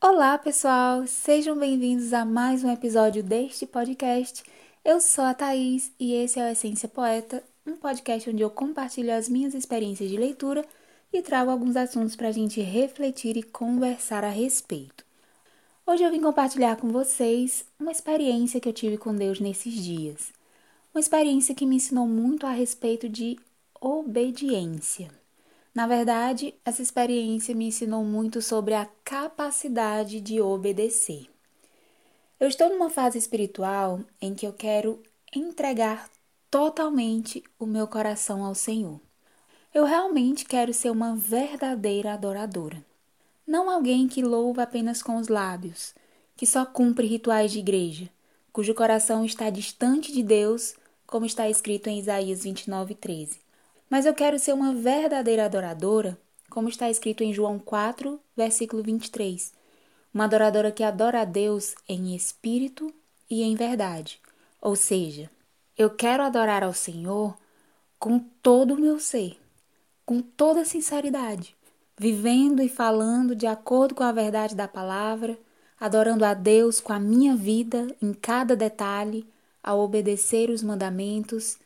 Olá, pessoal! Sejam bem-vindos a mais um episódio deste podcast. Eu sou a Thaís e esse é o Essência Poeta, um podcast onde eu compartilho as minhas experiências de leitura e trago alguns assuntos para a gente refletir e conversar a respeito. Hoje eu vim compartilhar com vocês uma experiência que eu tive com Deus nesses dias. Uma experiência que me ensinou muito a respeito de obediência. Na verdade, essa experiência me ensinou muito sobre a capacidade de obedecer. Eu estou numa fase espiritual em que eu quero entregar totalmente o meu coração ao Senhor. Eu realmente quero ser uma verdadeira adoradora. Não alguém que louva apenas com os lábios, que só cumpre rituais de igreja, cujo coração está distante de Deus, como está escrito em Isaías 29, 13. Mas eu quero ser uma verdadeira adoradora, como está escrito em João 4, versículo 23. Uma adoradora que adora a Deus em espírito e em verdade. Ou seja, eu quero adorar ao Senhor com todo o meu ser com toda sinceridade, vivendo e falando de acordo com a verdade da palavra, adorando a Deus com a minha vida em cada detalhe, ao obedecer os mandamentos,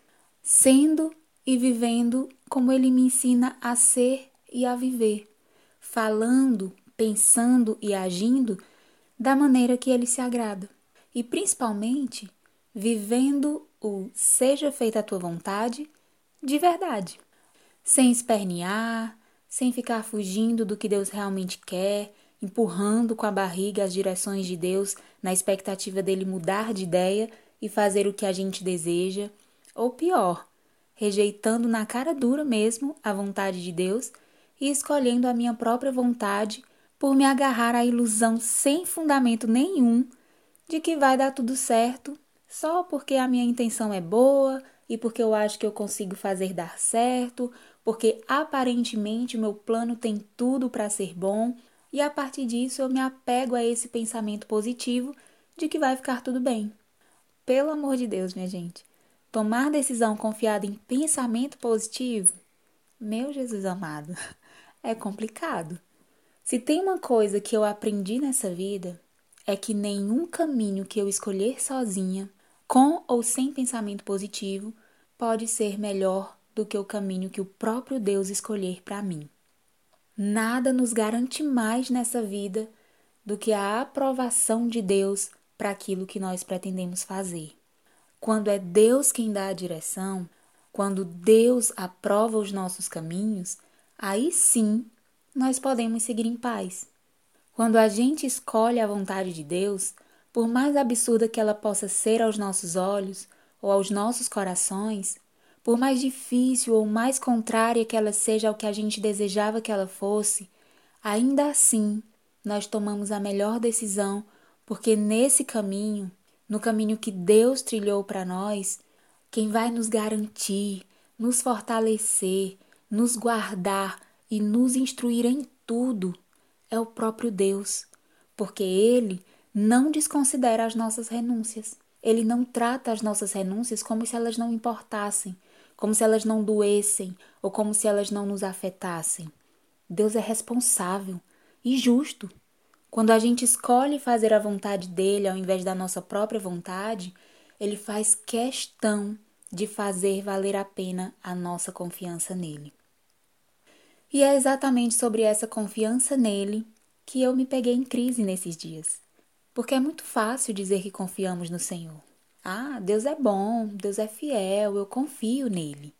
sendo e vivendo como Ele me ensina a ser e a viver, falando, pensando e agindo da maneira que Ele se agrada, e principalmente vivendo o seja feita a tua vontade de verdade sem espernear, sem ficar fugindo do que Deus realmente quer, empurrando com a barriga as direções de Deus na expectativa dele mudar de ideia e fazer o que a gente deseja, ou pior, rejeitando na cara dura mesmo a vontade de Deus e escolhendo a minha própria vontade por me agarrar à ilusão sem fundamento nenhum de que vai dar tudo certo só porque a minha intenção é boa e porque eu acho que eu consigo fazer dar certo porque aparentemente meu plano tem tudo para ser bom e a partir disso eu me apego a esse pensamento positivo de que vai ficar tudo bem. Pelo amor de Deus, minha gente, tomar decisão confiada em pensamento positivo, meu Jesus amado, é complicado. Se tem uma coisa que eu aprendi nessa vida, é que nenhum caminho que eu escolher sozinha, com ou sem pensamento positivo, pode ser melhor do que o caminho que o próprio Deus escolher para mim. Nada nos garante mais nessa vida do que a aprovação de Deus para aquilo que nós pretendemos fazer. Quando é Deus quem dá a direção, quando Deus aprova os nossos caminhos, aí sim nós podemos seguir em paz. Quando a gente escolhe a vontade de Deus, por mais absurda que ela possa ser aos nossos olhos ou aos nossos corações, por mais difícil ou mais contrária que ela seja ao que a gente desejava que ela fosse, ainda assim nós tomamos a melhor decisão, porque nesse caminho, no caminho que Deus trilhou para nós, quem vai nos garantir, nos fortalecer, nos guardar e nos instruir em tudo é o próprio Deus, porque Ele não desconsidera as nossas renúncias. Ele não trata as nossas renúncias como se elas não importassem, como se elas não doessem ou como se elas não nos afetassem. Deus é responsável e justo. Quando a gente escolhe fazer a vontade dele ao invés da nossa própria vontade, ele faz questão de fazer valer a pena a nossa confiança nele. E é exatamente sobre essa confiança nele que eu me peguei em crise nesses dias. Porque é muito fácil dizer que confiamos no Senhor. Ah, Deus é bom, Deus é fiel, eu confio nele.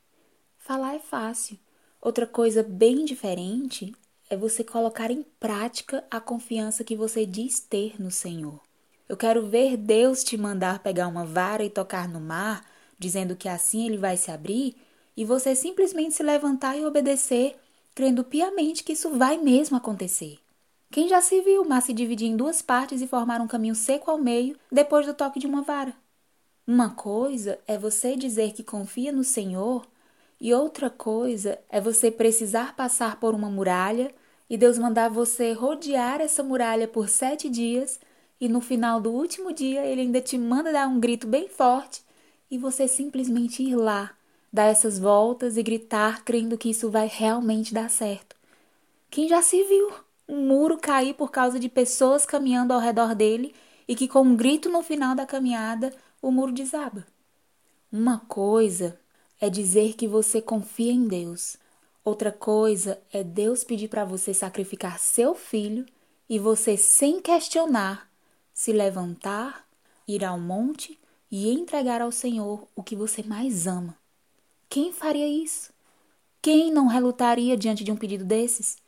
Falar é fácil. Outra coisa bem diferente é você colocar em prática a confiança que você diz ter no Senhor. Eu quero ver Deus te mandar pegar uma vara e tocar no mar, dizendo que assim ele vai se abrir, e você simplesmente se levantar e obedecer, crendo piamente que isso vai mesmo acontecer. Quem já se viu o mar se dividir em duas partes e formar um caminho seco ao meio depois do toque de uma vara? Uma coisa é você dizer que confia no Senhor, e outra coisa é você precisar passar por uma muralha e Deus mandar você rodear essa muralha por sete dias e no final do último dia ele ainda te manda dar um grito bem forte e você simplesmente ir lá, dar essas voltas e gritar crendo que isso vai realmente dar certo. Quem já se viu um muro cair por causa de pessoas caminhando ao redor dele e que com um grito no final da caminhada o muro desaba? Uma coisa é dizer que você confia em Deus. Outra coisa é Deus pedir para você sacrificar seu filho e você, sem questionar, se levantar, ir ao monte e entregar ao Senhor o que você mais ama. Quem faria isso? Quem não relutaria diante de um pedido desses?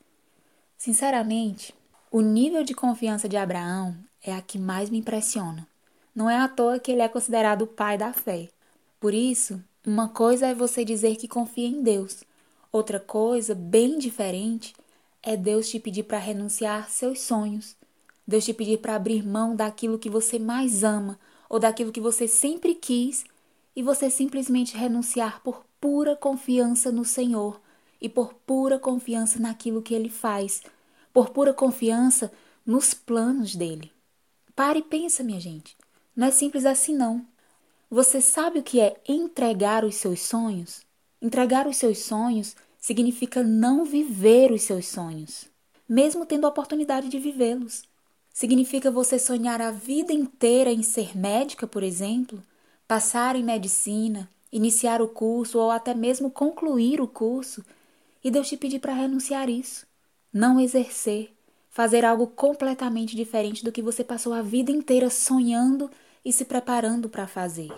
Sinceramente, o nível de confiança de Abraão é a que mais me impressiona. Não é à toa que ele é considerado o pai da fé. Por isso, uma coisa é você dizer que confia em Deus, outra coisa, bem diferente, é Deus te pedir para renunciar seus sonhos, Deus te pedir para abrir mão daquilo que você mais ama ou daquilo que você sempre quis e você simplesmente renunciar por pura confiança no Senhor e por pura confiança naquilo que Ele faz, por pura confiança nos planos dele. Pare e pensa, minha gente. Não é simples assim, não. Você sabe o que é entregar os seus sonhos? Entregar os seus sonhos significa não viver os seus sonhos, mesmo tendo a oportunidade de vivê-los. Significa você sonhar a vida inteira em ser médica, por exemplo, passar em medicina, iniciar o curso ou até mesmo concluir o curso, e Deus te pedir para renunciar isso, não exercer, fazer algo completamente diferente do que você passou a vida inteira sonhando e se preparando para fazer.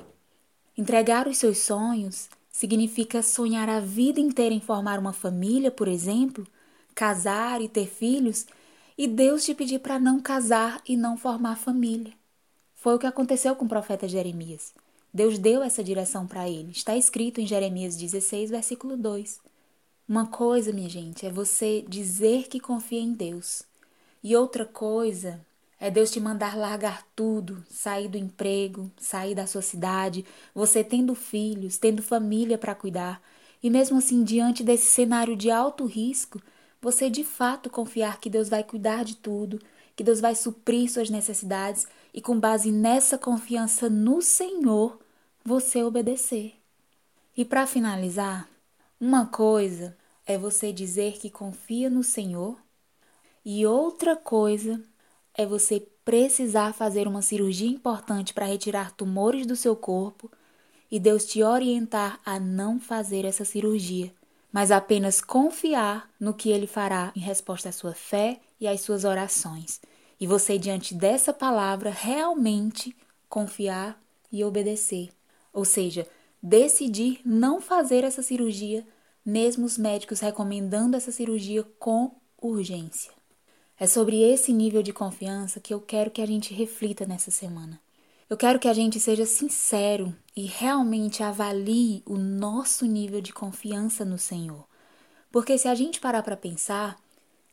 Entregar os seus sonhos significa sonhar a vida inteira em formar uma família, por exemplo, casar e ter filhos e Deus te pedir para não casar e não formar família. Foi o que aconteceu com o profeta Jeremias. Deus deu essa direção para ele. Está escrito em Jeremias 16, versículo 2. Uma coisa, minha gente, é você dizer que confia em Deus. E outra coisa é Deus te mandar largar tudo, sair do emprego, sair da sua cidade, você tendo filhos, tendo família para cuidar. E mesmo assim, diante desse cenário de alto risco, você de fato confiar que Deus vai cuidar de tudo, que Deus vai suprir suas necessidades e, com base nessa confiança no Senhor, você obedecer. E para finalizar, uma coisa é você dizer que confia no Senhor, e outra coisa é você precisar fazer uma cirurgia importante para retirar tumores do seu corpo e Deus te orientar a não fazer essa cirurgia mas apenas confiar no que ele fará em resposta à sua fé e às suas orações. E você, diante dessa palavra, realmente confiar e obedecer. Ou seja, decidir não fazer essa cirurgia, mesmo os médicos recomendando essa cirurgia com urgência. É sobre esse nível de confiança que eu quero que a gente reflita nessa semana. Eu quero que a gente seja sincero e realmente avalie o nosso nível de confiança no Senhor. Porque se a gente parar para pensar,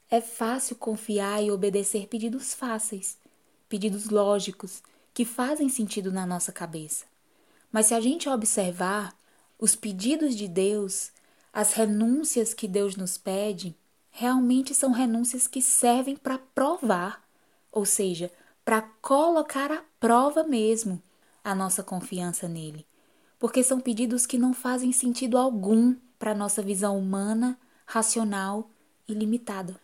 é fácil confiar e obedecer pedidos fáceis, pedidos lógicos, que fazem sentido na nossa cabeça. Mas se a gente observar os pedidos de Deus, as renúncias que Deus nos pede, realmente são renúncias que servem para provar, ou seja, para colocar à prova mesmo a nossa confiança nele, porque são pedidos que não fazem sentido algum para a nossa visão humana, racional e limitada.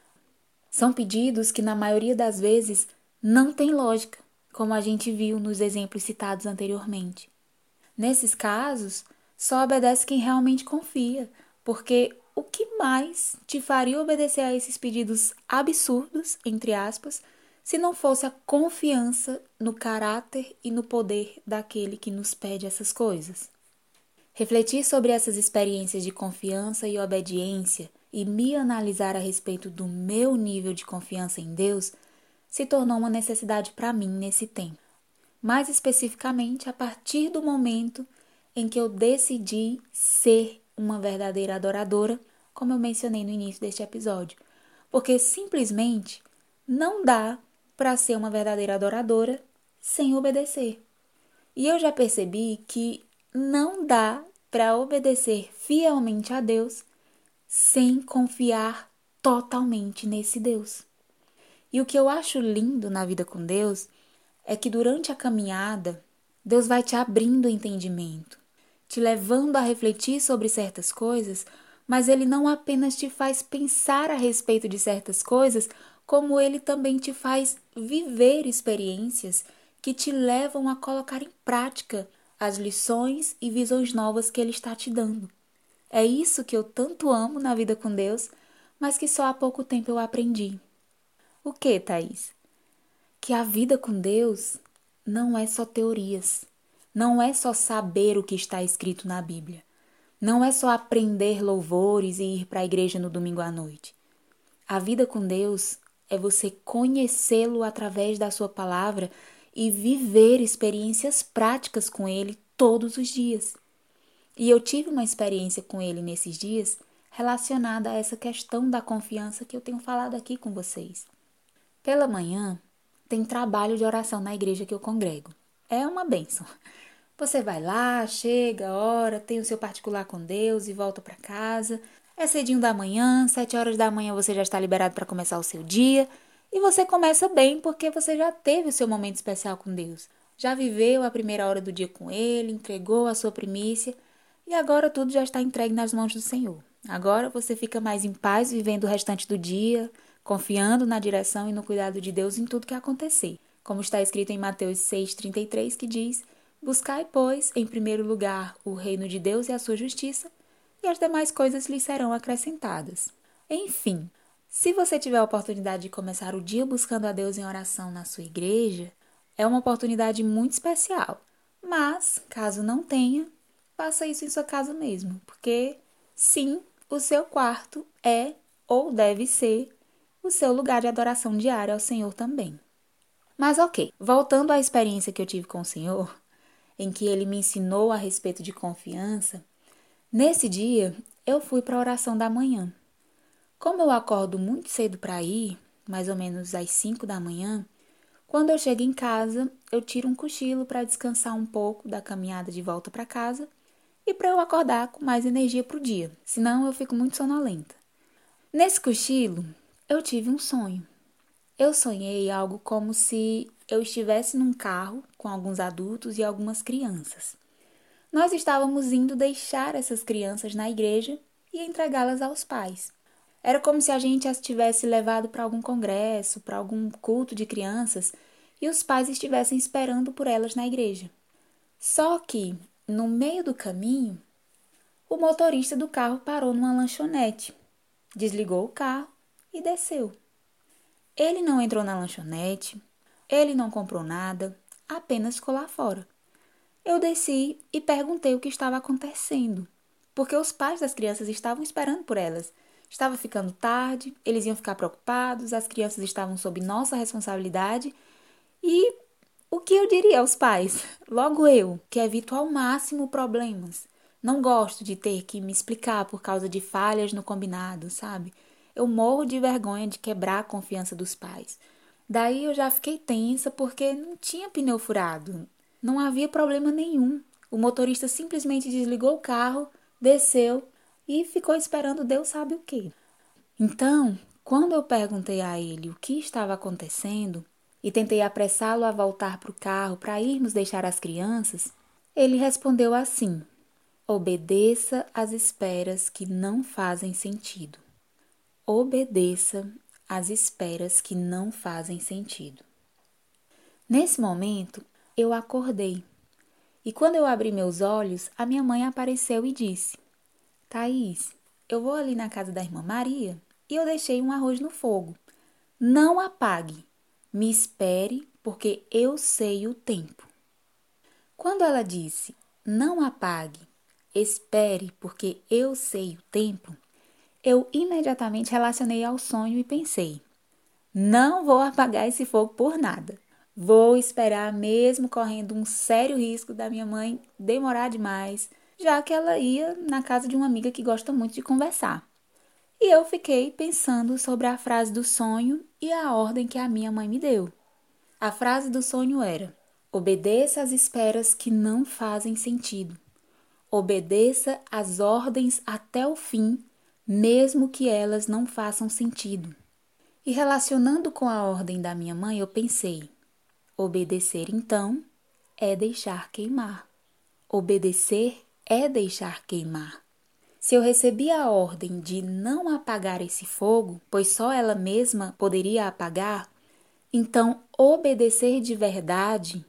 São pedidos que, na maioria das vezes, não têm lógica, como a gente viu nos exemplos citados anteriormente. Nesses casos, só obedece quem realmente confia, porque o que mais te faria obedecer a esses pedidos absurdos, entre aspas, se não fosse a confiança no caráter e no poder daquele que nos pede essas coisas. Refletir sobre essas experiências de confiança e obediência e me analisar a respeito do meu nível de confiança em Deus se tornou uma necessidade para mim nesse tempo. Mais especificamente, a partir do momento em que eu decidi ser uma verdadeira adoradora, como eu mencionei no início deste episódio, porque simplesmente não dá para ser uma verdadeira adoradora sem obedecer. E eu já percebi que não dá para obedecer fielmente a Deus sem confiar totalmente nesse Deus. E o que eu acho lindo na vida com Deus é que durante a caminhada, Deus vai te abrindo o entendimento, te levando a refletir sobre certas coisas, mas Ele não apenas te faz pensar a respeito de certas coisas, como Ele também te faz viver experiências que te levam a colocar em prática as lições e visões novas que Ele está te dando. É isso que eu tanto amo na vida com Deus, mas que só há pouco tempo eu aprendi. O que, Thaís? Que a vida com Deus não é só teorias, não é só saber o que está escrito na Bíblia, não é só aprender louvores e ir para a igreja no domingo à noite. A vida com Deus é você conhecê-lo através da sua palavra e viver experiências práticas com ele todos os dias. E eu tive uma experiência com ele nesses dias relacionada a essa questão da confiança que eu tenho falado aqui com vocês. Pela manhã, tem trabalho de oração na igreja que eu congrego. É uma benção. Você vai lá, chega, ora, tem o seu particular com Deus e volta para casa. É cedinho da manhã, sete horas da manhã você já está liberado para começar o seu dia. E você começa bem porque você já teve o seu momento especial com Deus. Já viveu a primeira hora do dia com Ele, entregou a sua primícia e agora tudo já está entregue nas mãos do Senhor. Agora você fica mais em paz vivendo o restante do dia, confiando na direção e no cuidado de Deus em tudo que acontecer. Como está escrito em Mateus 6,33, que diz: Buscai, pois, em primeiro lugar o reino de Deus e a sua justiça, e as demais coisas lhe serão acrescentadas. Enfim, se você tiver a oportunidade de começar o dia buscando a Deus em oração na sua igreja, é uma oportunidade muito especial. Mas, caso não tenha, faça isso em sua casa mesmo, porque sim, o seu quarto é ou deve ser o seu lugar de adoração diária ao Senhor também. Mas ok, voltando à experiência que eu tive com o Senhor, em que ele me ensinou a respeito de confiança, nesse dia eu fui para a oração da manhã. Como eu acordo muito cedo para ir, mais ou menos às 5 da manhã, quando eu chego em casa, eu tiro um cochilo para descansar um pouco da caminhada de volta para casa e para eu acordar com mais energia para o dia, senão eu fico muito sonolenta. Nesse cochilo, eu tive um sonho. Eu sonhei algo como se eu estivesse num carro com alguns adultos e algumas crianças. Nós estávamos indo deixar essas crianças na igreja e entregá-las aos pais. Era como se a gente as tivesse levado para algum congresso, para algum culto de crianças e os pais estivessem esperando por elas na igreja. Só que, no meio do caminho, o motorista do carro parou numa lanchonete, desligou o carro e desceu. Ele não entrou na lanchonete, ele não comprou nada, apenas ficou lá fora. Eu desci e perguntei o que estava acontecendo, porque os pais das crianças estavam esperando por elas Estava ficando tarde, eles iam ficar preocupados, as crianças estavam sob nossa responsabilidade e o que eu diria aos pais? Logo eu, que evito ao máximo problemas. Não gosto de ter que me explicar por causa de falhas no combinado, sabe? Eu morro de vergonha de quebrar a confiança dos pais. Daí eu já fiquei tensa porque não tinha pneu furado. Não havia problema nenhum. O motorista simplesmente desligou o carro, desceu e ficou esperando Deus sabe o que. Então, quando eu perguntei a ele o que estava acontecendo e tentei apressá-lo a voltar para o carro para irmos deixar as crianças, ele respondeu assim: Obedeça às esperas que não fazem sentido. Obedeça às esperas que não fazem sentido. Nesse momento, eu acordei. E quando eu abri meus olhos, a minha mãe apareceu e disse: Thaís, eu vou ali na casa da irmã Maria e eu deixei um arroz no fogo. Não apague. Me espere, porque eu sei o tempo. Quando ela disse: Não apague, espere, porque eu sei o tempo, eu imediatamente relacionei ao sonho e pensei: Não vou apagar esse fogo por nada. Vou esperar, mesmo correndo um sério risco da minha mãe demorar demais já que ela ia na casa de uma amiga que gosta muito de conversar. E eu fiquei pensando sobre a frase do sonho e a ordem que a minha mãe me deu. A frase do sonho era: obedeça às esperas que não fazem sentido. Obedeça às ordens até o fim, mesmo que elas não façam sentido. E relacionando com a ordem da minha mãe, eu pensei: Obedecer, então, é deixar queimar. Obedecer é deixar queimar. Se eu recebi a ordem de não apagar esse fogo, pois só ela mesma poderia apagar, então obedecer de verdade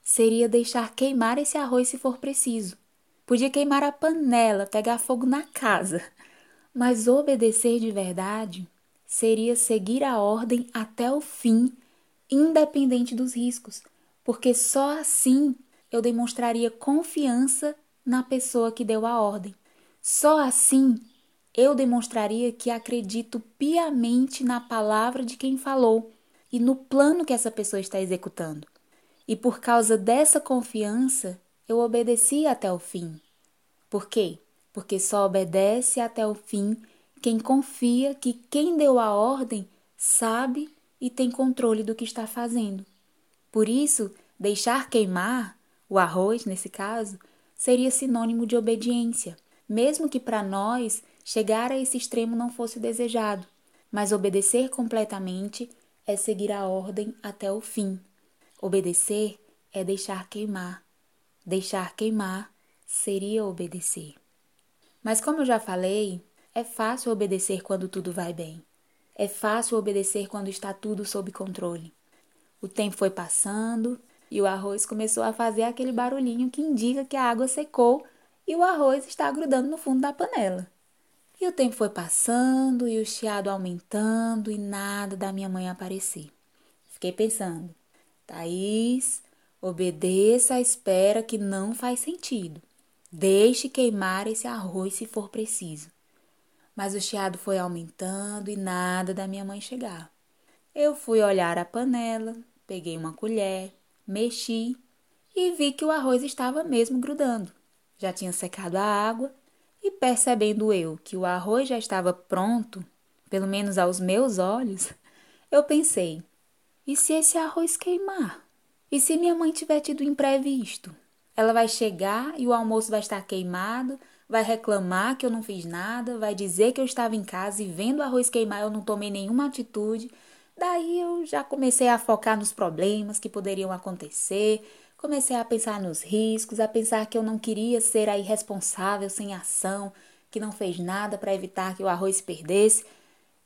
seria deixar queimar esse arroz se for preciso. Podia queimar a panela, pegar fogo na casa. Mas obedecer de verdade seria seguir a ordem até o fim, independente dos riscos, porque só assim eu demonstraria confiança na pessoa que deu a ordem. Só assim eu demonstraria que acredito piamente na palavra de quem falou e no plano que essa pessoa está executando. E por causa dessa confiança, eu obedeci até o fim. Por quê? Porque só obedece até o fim quem confia que quem deu a ordem sabe e tem controle do que está fazendo. Por isso, deixar queimar, o arroz nesse caso, seria sinônimo de obediência, mesmo que para nós chegar a esse extremo não fosse desejado. Mas obedecer completamente é seguir a ordem até o fim. Obedecer é deixar queimar. Deixar queimar seria obedecer. Mas, como eu já falei, é fácil obedecer quando tudo vai bem. É fácil obedecer quando está tudo sob controle. O tempo foi passando e o arroz começou a fazer aquele barulhinho que indica que a água secou e o arroz está grudando no fundo da panela. E o tempo foi passando e o chiado aumentando e nada da minha mãe aparecer. Fiquei pensando, Thaís, obedeça à espera que não faz sentido. Deixe queimar esse arroz se for preciso. Mas o chiado foi aumentando e nada da minha mãe chegar. Eu fui olhar a panela, peguei uma colher, mexi e vi que o arroz estava mesmo grudando. Já tinha secado a água e percebendo eu que o arroz já estava pronto, pelo menos aos meus olhos, eu pensei: e se esse arroz queimar? E se minha mãe tiver tido imprevisto? Ela vai chegar e o almoço vai estar queimado, vai reclamar que eu não fiz nada, vai dizer que eu estava em casa e vendo o arroz queimar eu não tomei nenhuma atitude. Daí eu já comecei a focar nos problemas que poderiam acontecer, comecei a pensar nos riscos, a pensar que eu não queria ser a irresponsável sem ação, que não fez nada para evitar que o arroz se perdesse.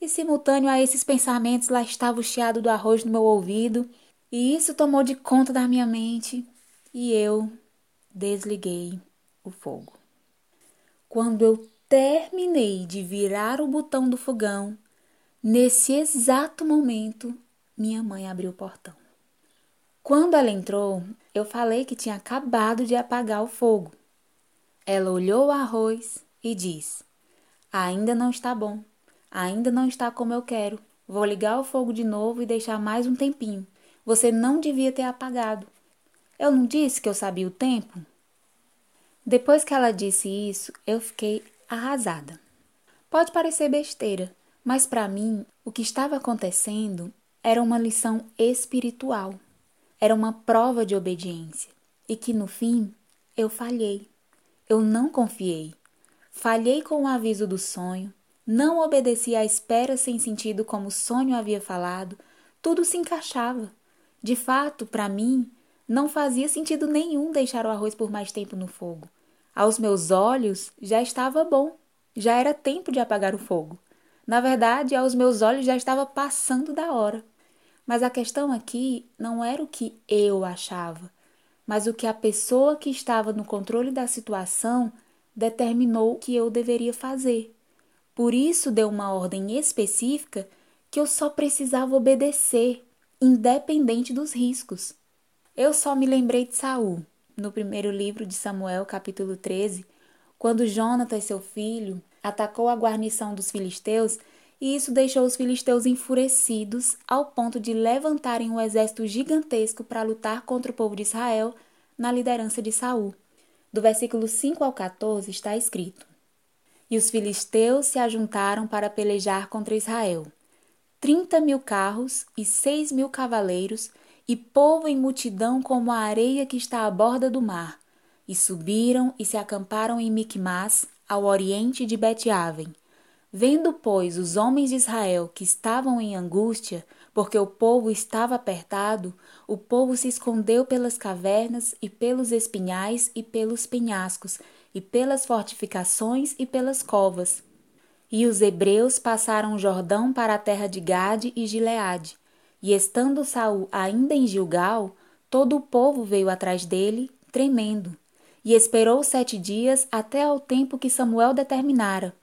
E simultâneo a esses pensamentos lá estava o chiado do arroz no meu ouvido, e isso tomou de conta da minha mente, e eu desliguei o fogo. Quando eu terminei de virar o botão do fogão, nesse exato momento, minha mãe abriu o portão. Quando ela entrou, eu falei que tinha acabado de apagar o fogo. Ela olhou o arroz e disse: Ainda não está bom. Ainda não está como eu quero. Vou ligar o fogo de novo e deixar mais um tempinho. Você não devia ter apagado. Eu não disse que eu sabia o tempo? Depois que ela disse isso, eu fiquei arrasada. Pode parecer besteira, mas para mim o que estava acontecendo era uma lição espiritual. Era uma prova de obediência e que no fim eu falhei. Eu não confiei. Falhei com o aviso do sonho, não obedecia à espera sem sentido como o sonho havia falado, tudo se encaixava. De fato, para mim, não fazia sentido nenhum deixar o arroz por mais tempo no fogo. Aos meus olhos, já estava bom, já era tempo de apagar o fogo. Na verdade, aos meus olhos já estava passando da hora. Mas a questão aqui não era o que eu achava, mas o que a pessoa que estava no controle da situação determinou que eu deveria fazer. Por isso deu uma ordem específica que eu só precisava obedecer, independente dos riscos. Eu só me lembrei de Saul, no primeiro livro de Samuel, capítulo 13, quando Jonatas, seu filho, atacou a guarnição dos filisteus, e isso deixou os filisteus enfurecidos ao ponto de levantarem um exército gigantesco para lutar contra o povo de Israel na liderança de Saul. Do versículo 5 ao 14 está escrito: e os filisteus se ajuntaram para pelejar contra Israel. Trinta mil carros e seis mil cavaleiros, e povo em multidão como a areia que está à borda do mar. E subiram e se acamparam em Micmas, ao oriente de Bet-Aven. Vendo, pois, os homens de Israel que estavam em angústia, porque o povo estava apertado, o povo se escondeu pelas cavernas e pelos espinhais e pelos penhascos, e pelas fortificações e pelas covas. E os hebreus passaram o Jordão para a terra de Gade e Gileade. E estando Saul ainda em Gilgal, todo o povo veio atrás dele, tremendo. E esperou sete dias até ao tempo que Samuel determinara.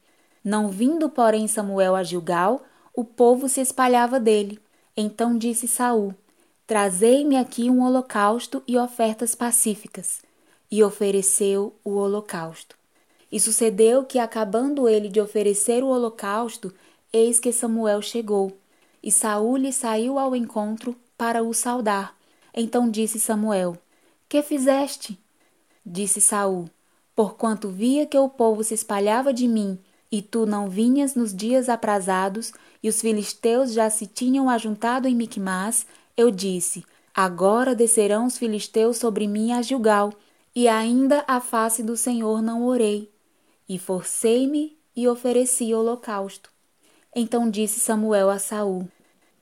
Não vindo, porém, Samuel a Gilgal, o povo se espalhava dele. Então disse Saul: Trazei-me aqui um holocausto e ofertas pacíficas. E ofereceu o holocausto. E sucedeu que, acabando ele de oferecer o holocausto, eis que Samuel chegou. E Saul lhe saiu ao encontro para o saudar. Então disse Samuel: Que fizeste? Disse Saul: Porquanto via que o povo se espalhava de mim, e tu não vinhas nos dias aprazados, e os filisteus já se tinham ajuntado em Micmas, eu disse: Agora descerão os filisteus sobre mim a Gilgal, e ainda a face do Senhor não orei. E forcei-me e ofereci holocausto. Então disse Samuel a Saul: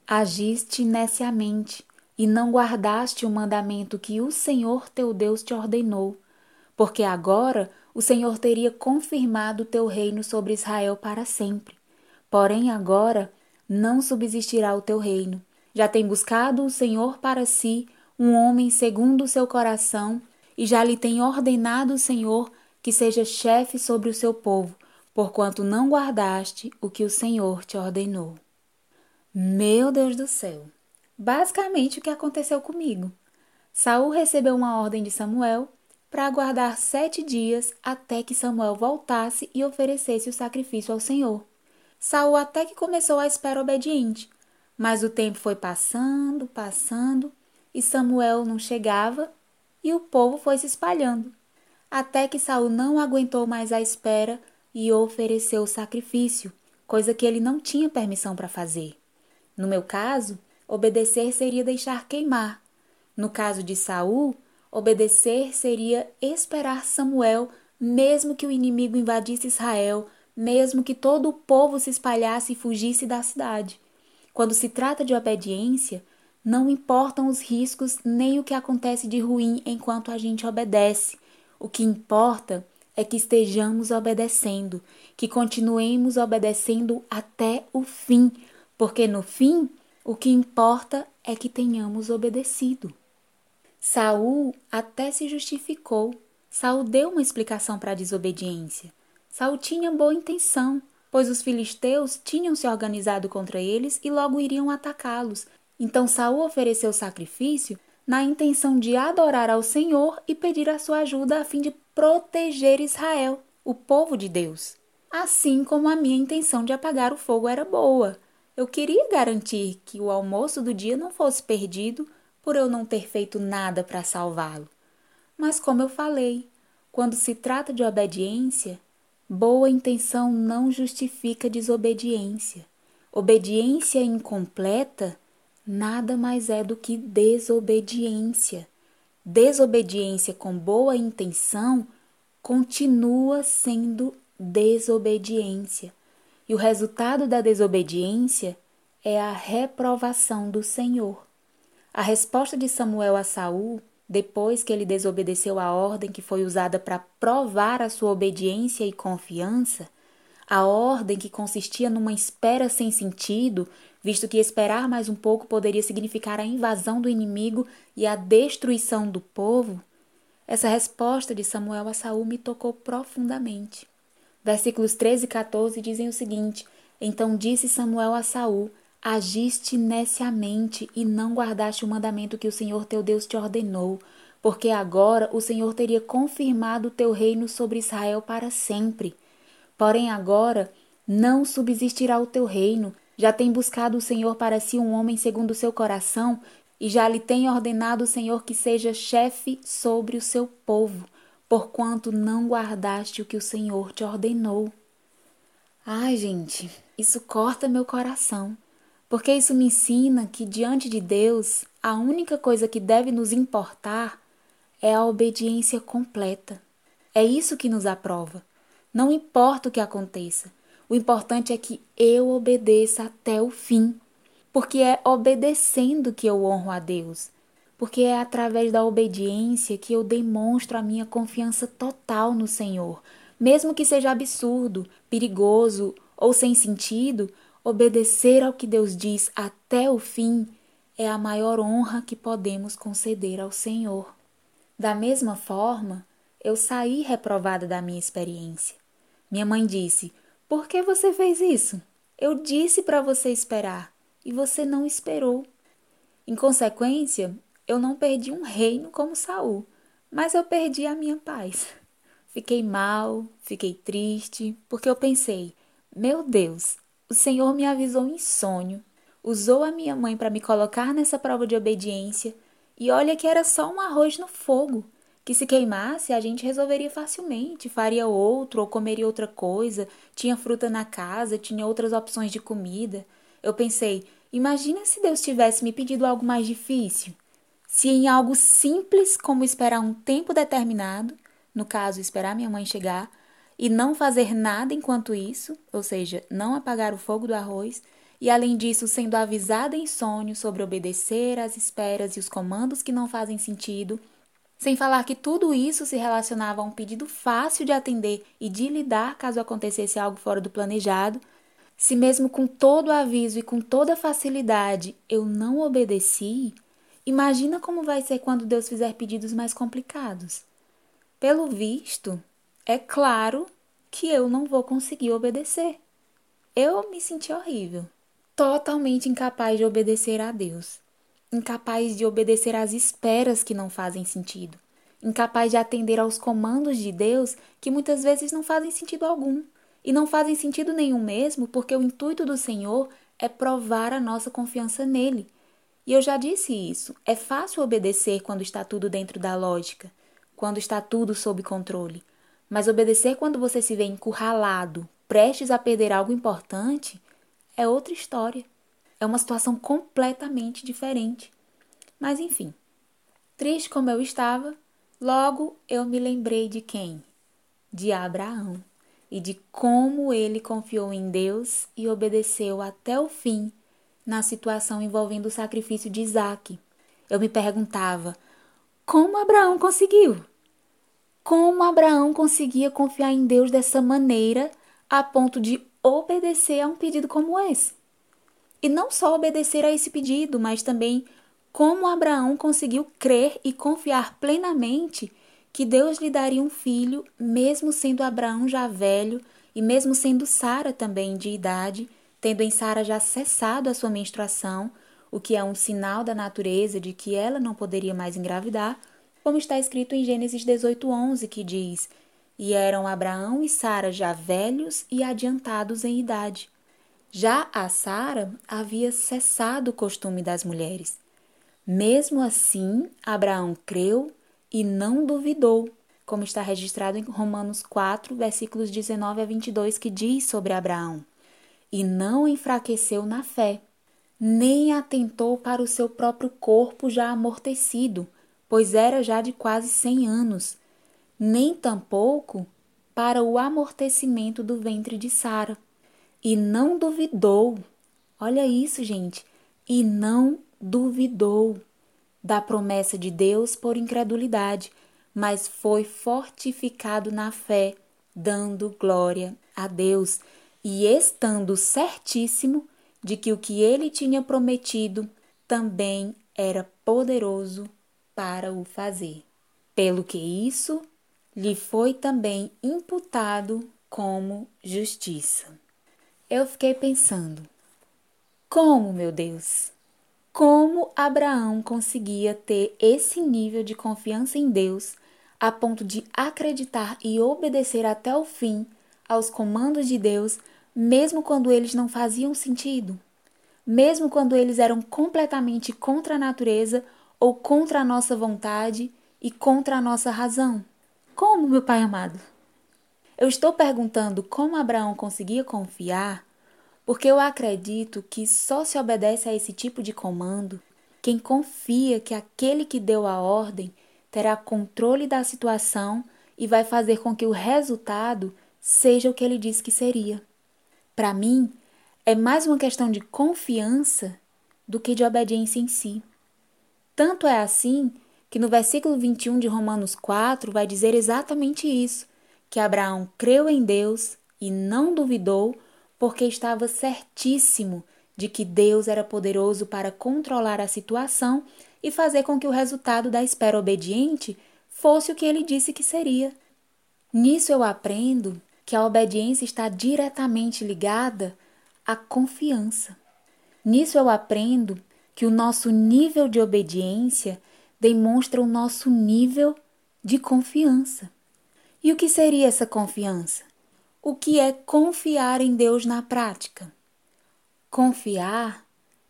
Agiste neciamente e não guardaste o mandamento que o Senhor teu Deus te ordenou, porque agora o Senhor teria confirmado o teu reino sobre Israel para sempre. Porém, agora não subsistirá o teu reino. Já tem buscado o Senhor para si um homem segundo o seu coração, e já lhe tem ordenado o Senhor que seja chefe sobre o seu povo, porquanto não guardaste o que o Senhor te ordenou. Meu Deus do céu! Basicamente o que aconteceu comigo. Saul recebeu uma ordem de Samuel para aguardar sete dias até que Samuel voltasse e oferecesse o sacrifício ao Senhor. Saul até que começou a espera obediente, mas o tempo foi passando, passando, e Samuel não chegava, e o povo foi se espalhando, até que Saul não aguentou mais a espera e ofereceu o sacrifício, coisa que ele não tinha permissão para fazer. No meu caso, obedecer seria deixar queimar. No caso de Saul, obedecer seria esperar Samuel, mesmo que o inimigo invadisse Israel, mesmo que todo o povo se espalhasse e fugisse da cidade. Quando se trata de obediência, não importam os riscos nem o que acontece de ruim enquanto a gente obedece. O que importa é que estejamos obedecendo, que continuemos obedecendo até o fim, porque no fim o que importa é que tenhamos obedecido. Saul até se justificou. Saul deu uma explicação para a desobediência. Saul tinha boa intenção, pois os filisteus tinham se organizado contra eles e logo iriam atacá-los. Então Saul ofereceu sacrifício na intenção de adorar ao Senhor e pedir a sua ajuda a fim de proteger Israel, o povo de Deus. Assim como a minha intenção de apagar o fogo era boa. Eu queria garantir que o almoço do dia não fosse perdido por eu não ter feito nada para salvá-lo. Mas, como eu falei, quando se trata de obediência, Boa intenção não justifica desobediência. Obediência incompleta nada mais é do que desobediência. Desobediência com boa intenção continua sendo desobediência. E o resultado da desobediência é a reprovação do Senhor. A resposta de Samuel a Saul depois que ele desobedeceu a ordem que foi usada para provar a sua obediência e confiança, a ordem que consistia numa espera sem sentido, visto que esperar mais um pouco poderia significar a invasão do inimigo e a destruição do povo, essa resposta de Samuel a Saul me tocou profundamente. Versículos 13 e 14 dizem o seguinte: Então disse Samuel a Saul: Agiste neciamente e não guardaste o mandamento que o Senhor teu Deus te ordenou, porque agora o Senhor teria confirmado o teu reino sobre Israel para sempre. Porém, agora não subsistirá o teu reino. Já tem buscado o Senhor para si um homem segundo o seu coração, e já lhe tem ordenado o Senhor que seja chefe sobre o seu povo, porquanto não guardaste o que o Senhor te ordenou. Ai, gente, isso corta meu coração porque isso me ensina que diante de Deus a única coisa que deve nos importar é a obediência completa. É isso que nos aprova. Não importa o que aconteça, o importante é que eu obedeça até o fim. porque é obedecendo que eu honro a Deus, porque é através da obediência que eu demonstro a minha confiança total no Senhor, mesmo que seja absurdo, perigoso ou sem sentido, obedecer ao que Deus diz até o fim é a maior honra que podemos conceder ao Senhor. Da mesma forma, eu saí reprovada da minha experiência. Minha mãe disse: Por que você fez isso? Eu disse para você esperar e você não esperou. Em consequência, eu não perdi um reino como Saul, mas eu perdi a minha paz. Fiquei mal, fiquei triste, porque eu pensei: meu Deus, o Senhor me avisou em sonho, usou a minha mãe para me colocar nessa prova de obediência, e olha que era só um arroz no fogo, que se queimasse a gente resolveria facilmente, faria outro ou comeria outra coisa, tinha fruta na casa, tinha outras opções de comida. Eu pensei, imagina se Deus tivesse me pedido algo mais difícil. Se em algo simples como esperar um tempo determinado, no caso, esperar minha mãe chegar, e não fazer nada enquanto isso, ou seja, não apagar o fogo do arroz, e além disso, sendo avisada em sonho sobre obedecer às esperas e os comandos que não fazem sentido, sem falar que tudo isso se relacionava a um pedido fácil de atender e de lidar caso acontecesse algo fora do planejado, se mesmo com todo o aviso e com toda facilidade eu não obedeci, imagina como vai ser quando Deus fizer pedidos mais complicados. Pelo visto, é claro que eu não vou conseguir obedecer. Eu me senti horrível, totalmente incapaz de obedecer a Deus, incapaz de obedecer às esperas que não fazem sentido, incapaz de atender aos comandos de Deus que muitas vezes não fazem sentido algum. E não fazem sentido nenhum mesmo, porque o intuito do Senhor é provar a nossa confiança nele. E eu já disse isso: é fácil obedecer quando está tudo dentro da lógica quando está tudo sob controle. Mas obedecer quando você se vê encurralado, prestes a perder algo importante, é outra história. É uma situação completamente diferente. Mas enfim, triste como eu estava, logo eu me lembrei de quem? De Abraão e de como ele confiou em Deus e obedeceu até o fim na situação envolvendo o sacrifício de Isaac. Eu me perguntava como Abraão conseguiu? Como Abraão conseguia confiar em Deus dessa maneira a ponto de obedecer a um pedido como esse? E não só obedecer a esse pedido, mas também como Abraão conseguiu crer e confiar plenamente que Deus lhe daria um filho, mesmo sendo Abraão já velho e mesmo sendo Sara também de idade, tendo em Sara já cessado a sua menstruação, o que é um sinal da natureza de que ela não poderia mais engravidar, como está escrito em Gênesis 18:11, que diz: "E eram Abraão e Sara já velhos e adiantados em idade. Já a Sara havia cessado o costume das mulheres. Mesmo assim, Abraão creu e não duvidou, como está registrado em Romanos 4, versículos 19 a 22, que diz sobre Abraão: E não enfraqueceu na fé, nem atentou para o seu próprio corpo já amortecido, pois era já de quase cem anos, nem tampouco para o amortecimento do ventre de Sara. E não duvidou, olha isso, gente, e não duvidou da promessa de Deus por incredulidade, mas foi fortificado na fé, dando glória a Deus e estando certíssimo de que o que ele tinha prometido também era poderoso para o fazer. Pelo que isso lhe foi também imputado como justiça. Eu fiquei pensando: como, meu Deus? Como Abraão conseguia ter esse nível de confiança em Deus a ponto de acreditar e obedecer até o fim aos comandos de Deus mesmo quando eles não faziam sentido, mesmo quando eles eram completamente contra a natureza ou contra a nossa vontade e contra a nossa razão. Como, meu Pai amado? Eu estou perguntando como Abraão conseguia confiar, porque eu acredito que só se obedece a esse tipo de comando quem confia que aquele que deu a ordem terá controle da situação e vai fazer com que o resultado seja o que ele disse que seria. Para mim, é mais uma questão de confiança do que de obediência em si. Tanto é assim que no versículo 21 de Romanos 4 vai dizer exatamente isso: que Abraão creu em Deus e não duvidou, porque estava certíssimo de que Deus era poderoso para controlar a situação e fazer com que o resultado da espera obediente fosse o que ele disse que seria. Nisso eu aprendo que a obediência está diretamente ligada à confiança. Nisso eu aprendo que o nosso nível de obediência demonstra o nosso nível de confiança. E o que seria essa confiança? O que é confiar em Deus na prática? Confiar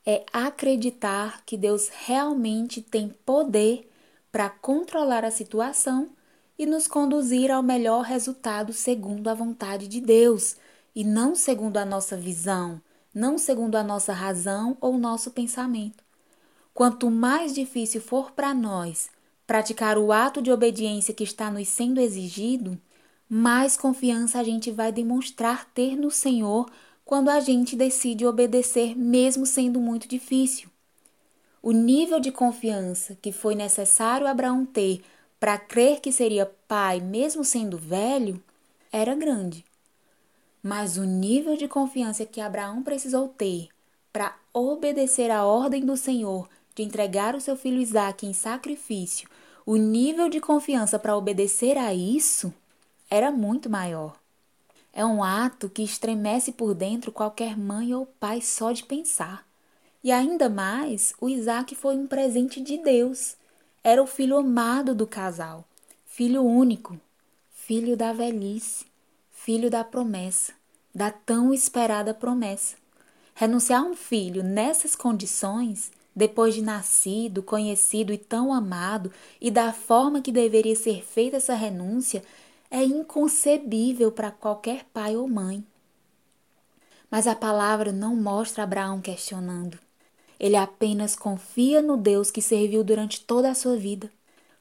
é acreditar que Deus realmente tem poder para controlar a situação e nos conduzir ao melhor resultado segundo a vontade de Deus, e não segundo a nossa visão, não segundo a nossa razão ou nosso pensamento. Quanto mais difícil for para nós praticar o ato de obediência que está nos sendo exigido, mais confiança a gente vai demonstrar ter no Senhor quando a gente decide obedecer, mesmo sendo muito difícil. O nível de confiança que foi necessário Abraão ter para crer que seria pai, mesmo sendo velho, era grande. Mas o nível de confiança que Abraão precisou ter para obedecer à ordem do Senhor de entregar o seu filho Isaque em sacrifício, o nível de confiança para obedecer a isso era muito maior. É um ato que estremece por dentro qualquer mãe ou pai só de pensar. E ainda mais, o Isaac foi um presente de Deus. Era o filho amado do casal, filho único, filho da velhice, filho da promessa, da tão esperada promessa. Renunciar a um filho nessas condições, depois de nascido, conhecido e tão amado, e da forma que deveria ser feita essa renúncia, é inconcebível para qualquer pai ou mãe. Mas a palavra não mostra Abraão questionando. Ele apenas confia no Deus que serviu durante toda a sua vida.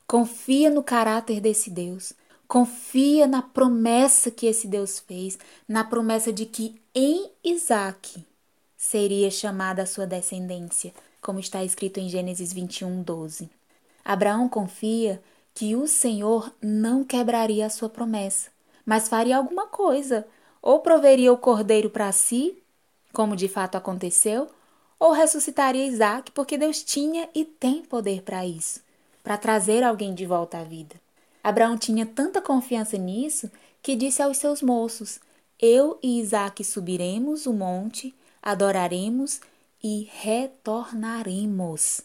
Confia no caráter desse Deus. Confia na promessa que esse Deus fez, na promessa de que em Isaac seria chamada a sua descendência, como está escrito em Gênesis 21, 12. Abraão confia que o Senhor não quebraria a sua promessa, mas faria alguma coisa, ou proveria o cordeiro para si, como de fato aconteceu, ou ressuscitaria Isaac, porque Deus tinha e tem poder para isso, para trazer alguém de volta à vida. Abraão tinha tanta confiança nisso que disse aos seus moços: Eu e Isaac subiremos o monte, adoraremos e retornaremos.